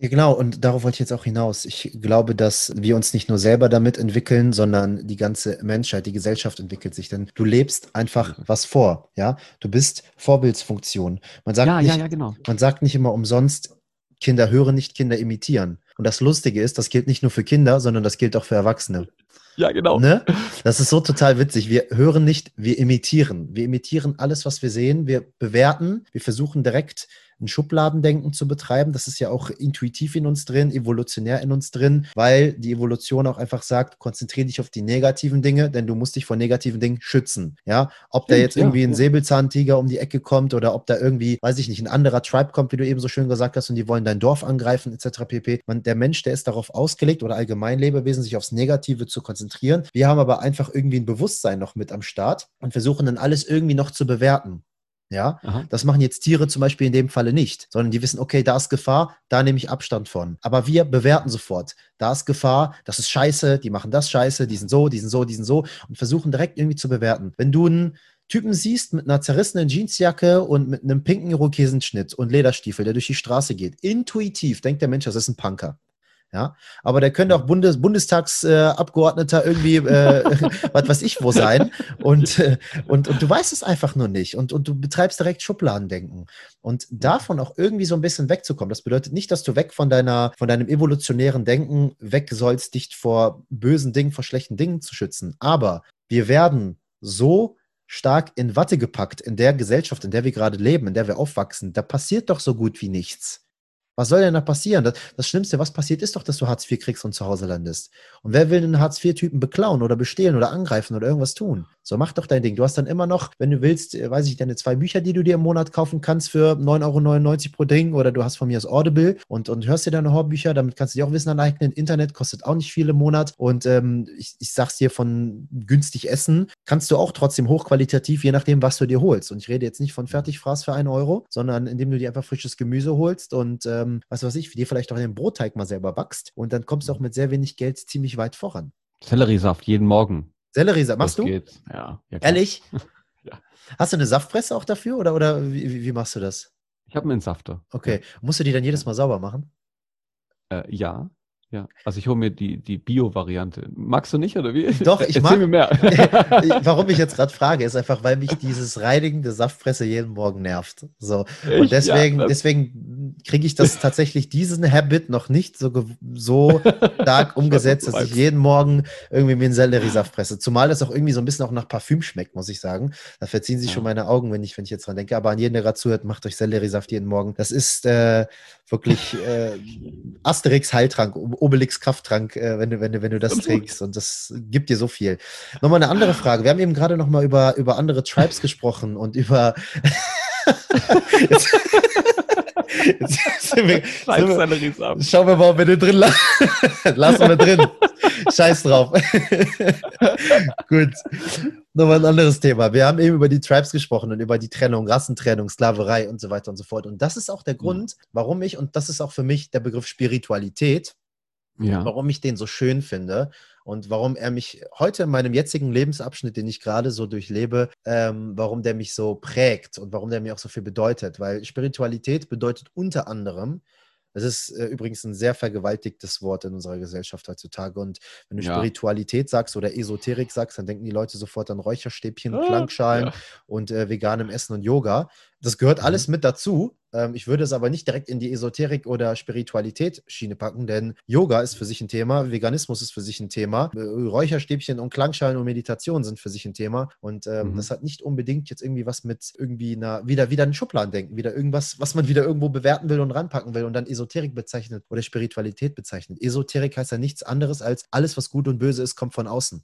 Ja, genau, und darauf wollte ich jetzt auch hinaus. Ich glaube, dass wir uns nicht nur selber damit entwickeln, sondern die ganze Menschheit, die Gesellschaft entwickelt sich. Denn du lebst einfach was vor, ja. Du bist Vorbildsfunktion. Man sagt, ja, nicht, ja, ja, genau. man sagt nicht immer umsonst, Kinder hören nicht, Kinder imitieren. Und das Lustige ist, das gilt nicht nur für Kinder, sondern das gilt auch für Erwachsene. Ja, genau. Ne? Das ist so total witzig. Wir hören nicht, wir imitieren. Wir imitieren alles, was wir sehen. Wir bewerten. Wir versuchen direkt ein Schubladendenken zu betreiben. Das ist ja auch intuitiv in uns drin, evolutionär in uns drin, weil die Evolution auch einfach sagt, konzentriere dich auf die negativen Dinge, denn du musst dich vor negativen Dingen schützen. Ja, ob Stimmt, da jetzt irgendwie ja, ein Säbelzahntiger um die Ecke kommt oder ob da irgendwie, weiß ich nicht, ein anderer Tribe kommt, wie du eben so schön gesagt hast, und die wollen dein Dorf angreifen, etc. pp. Man, der Mensch, der ist darauf ausgelegt oder allgemein Lebewesen, sich aufs Negative zu konzentrieren. Wir haben aber einfach irgendwie ein Bewusstsein noch mit am Start und versuchen dann alles irgendwie noch zu bewerten. Ja, Aha. das machen jetzt Tiere zum Beispiel in dem Falle nicht, sondern die wissen, okay, da ist Gefahr, da nehme ich Abstand von. Aber wir bewerten sofort, da ist Gefahr, das ist scheiße, die machen das scheiße, die sind so, die sind so, die sind so und versuchen direkt irgendwie zu bewerten. Wenn du einen Typen siehst mit einer zerrissenen Jeansjacke und mit einem pinken Irokesenschnitt und Lederstiefel, der durch die Straße geht, intuitiv denkt der Mensch, das ist ein Punker. Ja, aber der könnte auch Bundes Bundestagsabgeordneter äh, irgendwie, äh, was weiß ich wo sein. Und, äh, und, und du weißt es einfach nur nicht. Und, und du betreibst direkt Schubladendenken. Und davon auch irgendwie so ein bisschen wegzukommen. Das bedeutet nicht, dass du weg von deiner, von deinem evolutionären Denken weg sollst, dich vor bösen Dingen, vor schlechten Dingen zu schützen. Aber wir werden so stark in Watte gepackt in der Gesellschaft, in der wir gerade leben, in der wir aufwachsen. Da passiert doch so gut wie nichts. Was soll denn da passieren? Das, das, Schlimmste, was passiert, ist doch, dass du Hartz IV kriegst und zu Hause landest. Und wer will einen Hartz IV-Typen beklauen oder bestehlen oder angreifen oder irgendwas tun? So, mach doch dein Ding. Du hast dann immer noch, wenn du willst, äh, weiß ich, deine zwei Bücher, die du dir im Monat kaufen kannst für 9,99 Euro pro Ding oder du hast von mir das Audible und, und hörst dir deine Hörbücher, damit kannst du dir auch Wissen aneignen. Internet kostet auch nicht viel im Monat und ähm, ich, ich sag's dir von günstig essen, kannst du auch trotzdem hochqualitativ, je nachdem, was du dir holst. Und ich rede jetzt nicht von Fertigfraß für einen Euro, sondern indem du dir einfach frisches Gemüse holst und ähm, was weiß ich, dir vielleicht auch den Brotteig mal selber backst und dann kommst du auch mit sehr wenig Geld ziemlich weit voran. Selleriesaft jeden Morgen. Selleriesaft machst Das du? geht. Ja, ja. Ehrlich? Ja. Hast du eine Saftpresse auch dafür oder, oder wie, wie- wie machst du das? Ich habe einen Entsafter. Okay. Musst du die dann jedes Mal sauber machen? Äh, ja, ja. Also ich hole mir die, die Bio-Variante. Magst du nicht oder wie? Doch, ich Erzähl mag- mir mehr. Warum ich jetzt gerade frage, ist einfach, weil mich dieses Reinigen der Saftpresse jeden Morgen nervt. So. Und deswegen, Ja, deswegen kriege ich das tatsächlich, diesen Habit noch nicht so, so stark umgesetzt, dass ich jeden Morgen irgendwie mir einen Selleriesaft presse. Zumal das auch irgendwie so ein bisschen auch nach Parfüm schmeckt, muss ich sagen. Da verziehen sich Ja. schon meine Augen, wenn ich, wenn ich jetzt dran denke. Aber an jeden, der gerade zuhört, macht euch Selleriesaft jeden Morgen. Das ist äh, wirklich äh, Asterix Heiltrank, Obelix Krafttrank, äh, wenn, du, wenn, du, wenn du das trinkst. Und das gibt dir so viel. Nochmal eine andere Frage. Wir haben eben gerade noch mal über, über andere Tribes gesprochen und über. jetzt, jetzt sind wir, sind wir. Schauen wir mal, ob wir den drin lassen. lassen wir drin. Scheiß drauf. Gut. Nochmal ein anderes Thema. Wir haben eben über die Tribes gesprochen und über die Trennung, Rassentrennung, Sklaverei und so weiter und so fort. Und das ist auch der Grund, warum ich, und das ist auch für mich der Begriff Spiritualität, Ja. warum ich den so schön finde und warum er mich heute in meinem jetzigen Lebensabschnitt, den ich gerade so durchlebe, ähm, warum der mich so prägt und warum der mir auch so viel bedeutet. Weil Spiritualität bedeutet unter anderem, das ist äh, übrigens ein sehr vergewaltigtes Wort in unserer Gesellschaft heutzutage. Und wenn du Ja. Spiritualität sagst oder Esoterik sagst, dann denken die Leute sofort an Räucherstäbchen, Ah, Klangschalen ja. und äh, veganem Essen und Yoga. Das gehört alles mit dazu. Ähm, ich würde es aber nicht direkt in die Esoterik oder Spiritualität Schiene packen, denn Yoga ist für sich ein Thema, Veganismus ist für sich ein Thema, äh, Räucherstäbchen und Klangschalen und Meditation sind für sich ein Thema. Und ähm, Mhm. das hat nicht unbedingt jetzt irgendwie was mit irgendwie einer, wieder, wieder in Schubladen denken, wieder irgendwas, was man wieder irgendwo bewerten will und ranpacken will und dann Esoterik bezeichnet oder Spiritualität bezeichnet. Esoterik heißt ja nichts anderes als alles, was gut und böse ist, kommt von außen.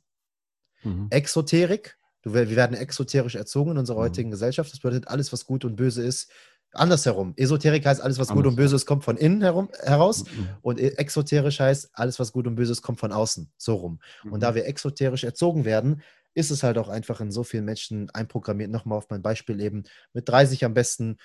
Mhm. Exoterik. Wir werden exoterisch erzogen in unserer Mhm. heutigen Gesellschaft. Das bedeutet, alles, was gut und böse ist, andersherum. Esoterik heißt, alles, was gut und böse ist, kommt von innen herum, heraus. Mhm. Und e- exoterisch heißt, alles, was gut und böse ist, kommt von außen. So rum. Und Mhm. da wir exoterisch erzogen werden, ist es halt auch einfach in so vielen Menschen einprogrammiert. Nochmal auf mein Beispiel eben mit 30 am besten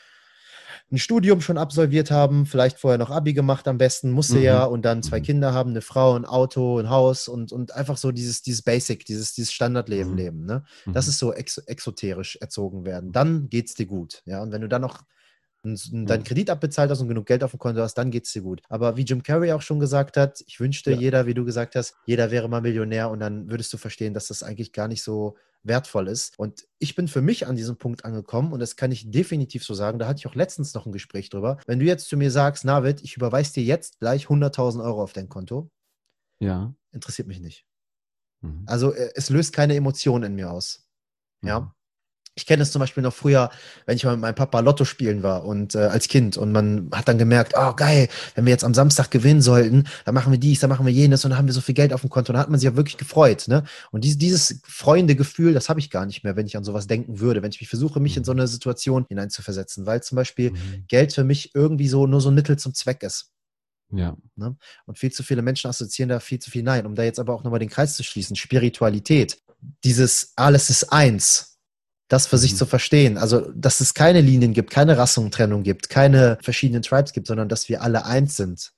ein Studium schon absolviert haben, vielleicht vorher noch Abi gemacht am besten, musste Mhm. ja, und dann zwei Mhm. Kinder haben, eine Frau, ein Auto, ein Haus und, und einfach so dieses, dieses Basic, dieses, dieses Standardleben Mhm. leben. Ne? Das Mhm. ist so ex exoterisch erzogen werden. Dann geht's dir gut. Ja, und wenn du dann noch deinen. Kredit abbezahlt hast und genug Geld auf dem Konto hast, dann geht's dir gut. Aber wie Jim Carrey auch schon gesagt hat, ich wünschte, Ja. jeder, wie du gesagt hast, jeder wäre mal Millionär und dann würdest du verstehen, dass das eigentlich gar nicht so wertvoll ist. Und ich bin für mich an diesem Punkt angekommen und das kann ich definitiv so sagen. Da hatte ich auch letztens noch ein Gespräch drüber. Wenn du jetzt zu mir sagst, Navid, ich überweise dir jetzt gleich 100.000 Euro auf dein Konto, Ja. interessiert mich nicht. Mhm. Also äh, es löst keine Emotionen in mir aus. Ja. Mhm. Ich kenne es zum Beispiel noch früher, wenn ich mal mit meinem Papa Lotto spielen war und äh, als Kind und man hat dann gemerkt, oh geil, wenn wir jetzt am Samstag gewinnen sollten, dann machen wir dies, dann machen wir jenes und dann haben wir so viel Geld auf dem Konto. Und dann hat man sich ja wirklich gefreut. Ne? Und dies, dieses Freunde-Gefühl, das habe ich gar nicht mehr, wenn ich an sowas denken würde, wenn ich mich versuche, mich in so eine Situation hineinzuversetzen, weil zum Beispiel Mhm. Geld für mich irgendwie so nur so ein Mittel zum Zweck ist. Ja. Und viel zu viele Menschen assoziieren da viel zu viel Nein. Um da jetzt aber auch nochmal den Kreis zu schließen, Spiritualität, dieses alles ist eins, das für sich Mhm. zu verstehen. Also, dass es keine Linien gibt, keine Rassentrennung gibt, keine verschiedenen Tribes gibt, sondern dass wir alle eins sind.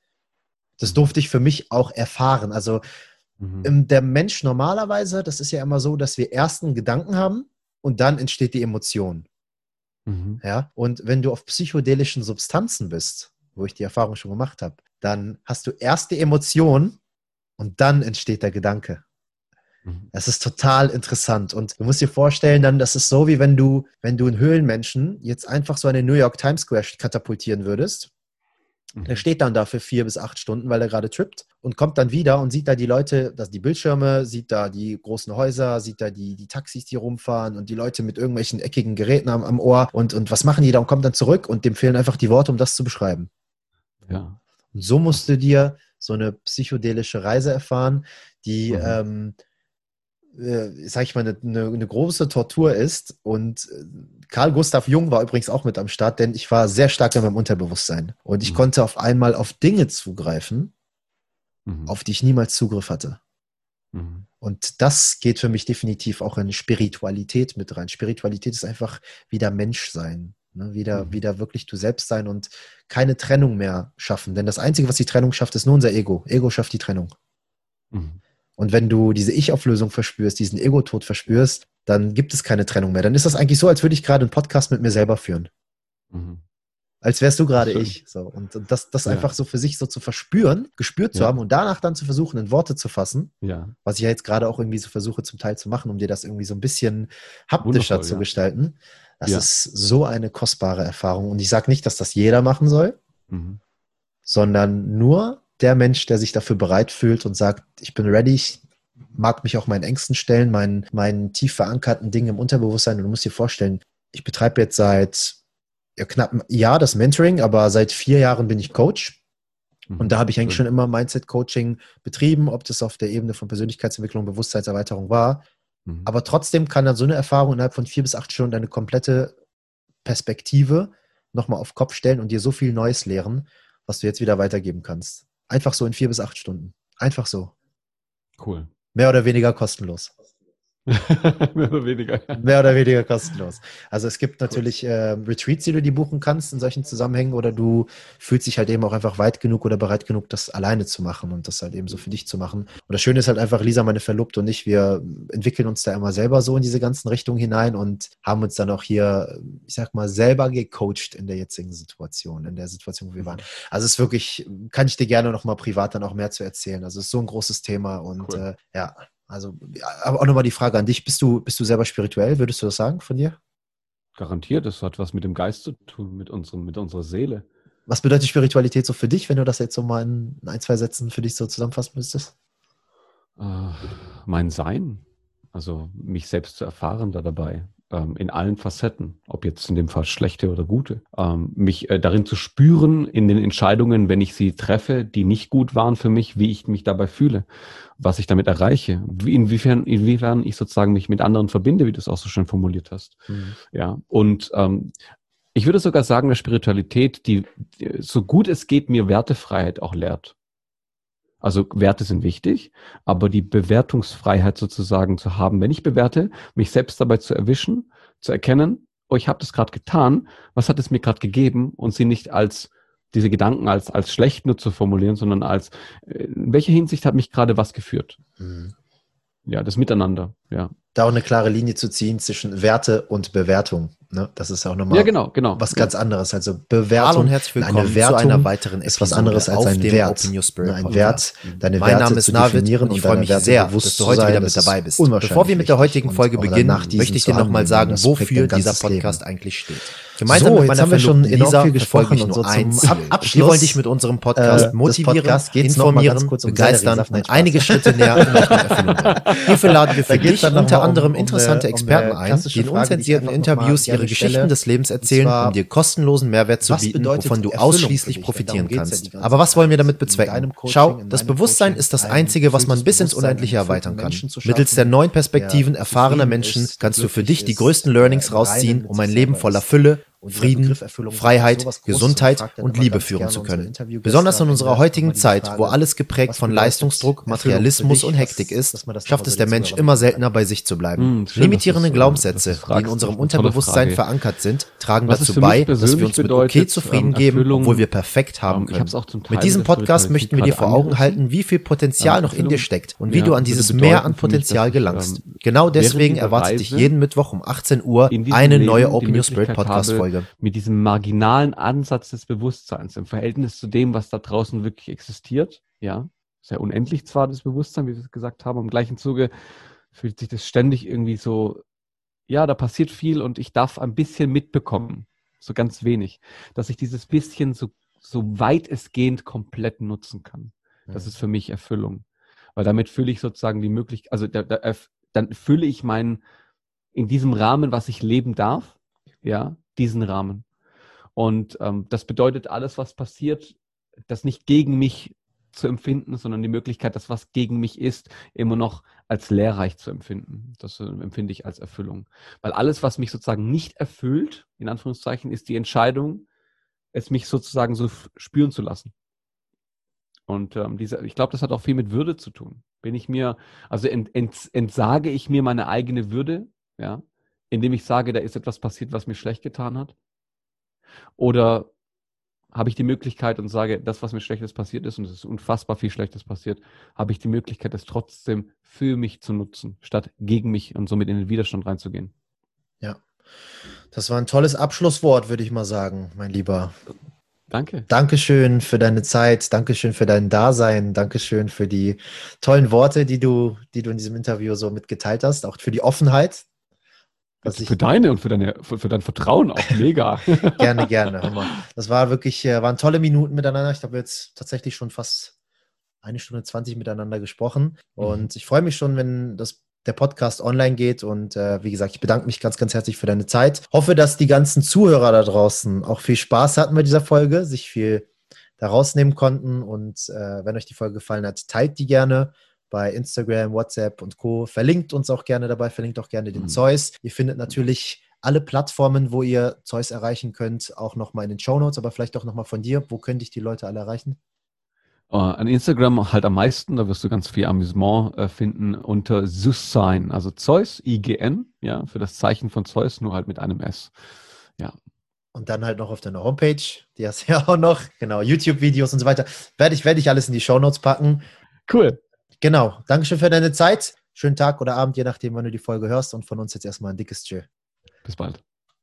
Das durfte ich für mich auch erfahren. Also, Mhm. ähm, der Mensch normalerweise, das ist ja immer so, dass wir erst einen Gedanken haben und dann entsteht die Emotion. Mhm. Ja, und wenn du auf psychedelischen Substanzen bist, wo ich die Erfahrung schon gemacht habe, dann hast du erst die Emotion und dann entsteht der Gedanke. Mhm. Das ist total interessant. Und du musst dir vorstellen, dann, das ist so, wie wenn du, wenn du einen Höhlenmenschen jetzt einfach so an den New York Times Square katapultieren würdest. Mhm. Der steht dann da für vier bis acht Stunden, weil er gerade trippt und kommt dann wieder und sieht da die Leute, das die Bildschirme, sieht da die großen Häuser, sieht da die, die Taxis, die rumfahren und die Leute mit irgendwelchen eckigen Geräten am, am Ohr und, und was machen die da und kommt dann zurück und dem fehlen einfach die Worte, um das zu beschreiben. Ja. Und so musst du dir so eine psychedelische Reise erfahren, die, Mhm. ähm, äh, sag ich mal, eine, eine, eine große Tortur ist. Und äh, Karl Gustav Jung war übrigens auch mit am Start, denn ich war sehr stark in meinem Unterbewusstsein. Und ich Mhm. konnte auf einmal auf Dinge zugreifen, Mhm. auf die ich niemals Zugriff hatte. Mhm. Und das geht für mich definitiv auch in Spiritualität mit rein. Spiritualität ist einfach wieder Mensch sein. Ne? Wieder, Mhm. wieder wirklich du selbst sein und keine Trennung mehr schaffen. Denn das Einzige, was die Trennung schafft, ist nur unser Ego. Ego schafft die Trennung. Mhm. Und wenn du diese Ich-Auflösung verspürst, diesen Ego-Tod verspürst, dann gibt es keine Trennung mehr. Dann ist das eigentlich so, als würde ich gerade einen Podcast mit mir selber führen. Mhm. Als wärst du gerade ich. So. Und, und das, das Ja. einfach so für sich so zu verspüren, gespürt zu Ja. haben und danach dann zu versuchen, in Worte zu fassen, Ja. was ich ja jetzt gerade auch irgendwie so versuche zum Teil zu machen, um dir das irgendwie so ein bisschen haptischer Wundervoll, zu gestalten. Das ist so eine kostbare Erfahrung. Und ich sage nicht, dass das jeder machen soll, Mhm. sondern nur der Mensch, der sich dafür bereit fühlt und sagt, ich bin ready, ich mag mich auch meinen Ängsten stellen, meinen, meinen tief verankerten Dingen im Unterbewusstsein. Und du musst dir vorstellen, ich betreibe jetzt seit ja, knapp einem Jahr das Mentoring, aber seit vier Jahren bin ich Coach. Mhm. Und da habe ich eigentlich schon immer Mindset-Coaching betrieben, ob das auf der Ebene von Persönlichkeitsentwicklung, Bewusstseinserweiterung war. Mhm. Aber trotzdem kann dann so eine Erfahrung innerhalb von vier bis acht Stunden deine komplette Perspektive nochmal auf Kopf stellen und dir so viel Neues lehren, was du jetzt wieder weitergeben kannst. Einfach so in vier bis acht Stunden. Einfach so. Cool. Mehr oder weniger kostenlos. Mehr oder weniger. Mehr oder weniger kostenlos. Also es gibt natürlich äh, Retreats, die du die buchen kannst in solchen Zusammenhängen oder du fühlst dich halt eben auch einfach weit genug oder bereit genug, das alleine zu machen und das halt eben so für dich zu machen. Und das Schöne ist halt einfach, Lisa, meine Verlobte und ich, wir entwickeln uns da immer selber so in diese ganzen Richtungen hinein und haben uns dann auch hier, ich sag mal, selber gecoacht in der jetzigen Situation, in der Situation, wo wir waren. Also es ist wirklich, kann ich dir gerne nochmal privat dann auch mehr zu erzählen. Also es ist so ein großes Thema und Cool. äh, ja, also aber auch nochmal die Frage an dich, bist du, bist du selber spirituell, würdest du das sagen von dir? Garantiert, das hat was mit dem Geist zu tun, mit, unserem, mit unserer Seele. Was bedeutet Spiritualität so für dich, wenn du das jetzt so mal in ein, zwei Sätzen für dich so zusammenfassen müsstest? Äh, mein Sein, also mich selbst zu erfahren da dabei, ähm, in allen Facetten, ob jetzt in dem Fall schlechte oder gute, ähm, mich äh, darin zu spüren in den Entscheidungen, wenn ich sie treffe, die nicht gut waren für mich, wie ich mich dabei fühle, was ich damit erreiche, wie, inwiefern, inwiefern ich sozusagen mich mit anderen verbinde, wie du es auch so schön formuliert hast. Ja, und ähm, ich würde sogar sagen, dass Spiritualität, die, die so gut es geht, mir Wertefreiheit auch lehrt. Also Werte sind wichtig, aber die Bewertungsfreiheit sozusagen zu haben, wenn ich bewerte, mich selbst dabei zu erwischen, zu erkennen, oh, ich habe das gerade getan, was hat es mir gerade gegeben und sie nicht als diese Gedanken als, als schlecht nur zu formulieren, sondern als, äh, in welcher Hinsicht hat mich gerade was geführt? Mhm. Ja, das Miteinander, ja. Da auch eine klare Linie zu ziehen zwischen Werte und Bewertung. Ne? Das ist auch nochmal Ja, genau, genau. was ganz anderes. Also Bewertung Hallo und herzlich willkommen eine Wertung zu einer weiteren ist was Episode anderes als ein Wert. Ne, ein. Wert, deine Mein Werte Name ist zu Navid definieren und ich freue mich Werte sehr, dass du heute sein, wieder mit dabei ist bist. Bevor wir mit der heutigen Folge beginnen, möchte ich dir nochmal sagen, wofür dieser Podcast Leben. eigentlich steht. So, Gemeinsam mit jetzt meiner haben wir schon Verlobten enorm Lisa viel verfolge gesprochen ich und nur so ein Ziel. Ab- Wir Abschluss, wollen dich mit unserem äh, Podcast des motivieren, informieren, kurz um begeistern und einige Schritte näher in Erfüllung. Hierfür laden wir für dich noch unter mal um- anderem um interessante um Experten ein, die in die unzensierten Interviews ihre Geschichten stelle. des Lebens erzählen, zwar, um dir kostenlosen Mehrwert zu bieten, wovon du ausschließlich profitieren kannst. Aber was wollen wir damit bezwecken? Schau, das Bewusstsein ist das ein Einzige, was man bis ins Unendliche erweitern kann. Mittels der neuen Perspektiven erfahrener Menschen kannst du für dich die größten Learnings rausziehen, um ein Leben voller. Fülle, Frieden, Freiheit, Gesundheit und Liebe führen zu können. Besonders in unserer heutigen Zeit, wo alles geprägt von Leistungsdruck, Materialismus dich? und Hektik ist, dass man das schafft es der Mensch immer seltener bei sich zu bleiben. Hm, Limitierende äh, Glaubenssätze, die in unserem Unterbewusstsein Frage. verankert sind, tragen dazu bei, dass wir uns mit bedeutet, okay zufrieden ähm, geben, Erfüllung, obwohl wir perfekt haben ich können. hab's auch zum Teil Mit diesem Podcast möchten wir dir vor Augen halten, wie viel Potenzial noch in dir steckt und wie du an dieses Mehr an Potenzial gelangst. ähm, Genau deswegen erwartet dich jeden Mittwoch um 18 Uhr eine neue Open Your Spirit Podcast habe, Folge. mit diesem marginalen Ansatz des Bewusstseins im Verhältnis zu dem, was da draußen wirklich existiert, ja, sehr unendlich zwar das Bewusstsein, wie wir es gesagt haben, im gleichen Zuge fühlt sich das ständig irgendwie so, ja, da passiert viel und ich darf ein bisschen mitbekommen, so ganz wenig, dass ich dieses bisschen so so weit es gehend komplett nutzen kann. Das Mhm. ist für mich Erfüllung. Weil damit fülle ich sozusagen die Möglichkeit, also da, da, dann fülle ich meinen, in diesem Rahmen, was ich leben darf, ja, diesen Rahmen. Und ähm, das bedeutet, alles, was passiert, das nicht gegen mich zu empfinden, sondern die Möglichkeit, dass was gegen mich ist, immer noch als lehrreich zu empfinden. Das äh, empfinde ich als Erfüllung. Weil alles, was mich sozusagen nicht erfüllt, in Anführungszeichen, ist die Entscheidung, es mich sozusagen so spüren zu lassen. Und ähm, diese, ich glaube, das hat auch viel mit Würde zu tun. Bin ich mir, also ent, ent, entsage ich mir meine eigene Würde, ja, indem ich sage, da ist etwas passiert, was mir schlecht getan hat? Oder habe ich die Möglichkeit und sage, das, was mir Schlechtes passiert ist, und es ist unfassbar viel Schlechtes passiert, habe ich die Möglichkeit, es trotzdem für mich zu nutzen, statt gegen mich und somit in den Widerstand reinzugehen. Das war ein tolles Abschlusswort, würde ich mal sagen, mein Lieber. Danke. Dankeschön für deine Zeit, Dankeschön für dein Dasein, Dankeschön für die tollen Worte, die du, die du in diesem Interview so mitgeteilt hast, auch für die Offenheit. Ich für deine und für, deine, für, für dein Vertrauen auch mega. gerne, gerne. Hör mal. Das war wirklich, äh, waren tolle Minuten miteinander. Ich habe jetzt tatsächlich schon fast eine Stunde 20 miteinander gesprochen. Und ich freue mich schon, wenn das der Podcast online geht. Und äh, wie gesagt, ich bedanke mich ganz, ganz herzlich für deine Zeit. Hoffe, dass die ganzen Zuhörer da draußen auch viel Spaß hatten bei dieser Folge, sich viel da rausnehmen konnten. Und äh, wenn euch die Folge gefallen hat, teilt die gerne bei Instagram, WhatsApp und Co. Verlinkt uns auch gerne dabei, verlinkt auch gerne den Mhm. Zeus. Ihr findet natürlich alle Plattformen, wo ihr Zeus erreichen könnt, auch nochmal in den Show Notes, aber vielleicht auch nochmal von dir. Wo könnte ich die Leute alle erreichen? Äh, An Instagram halt am meisten, da wirst du ganz viel Amüsement äh, finden unter Sussign, also Zeus, IGN, ja, für das Zeichen von Zeus, nur halt mit einem S. Und dann halt noch auf deiner Homepage, die hast du ja auch noch, genau, YouTube-Videos und so weiter. Werde ich, werde ich alles in die Show Notes packen. Cool. Genau. Dankeschön für deine Zeit. Schönen Tag oder Abend, je nachdem, wann du die Folge hörst. Und von uns jetzt erstmal ein dickes Tschö. Bis bald.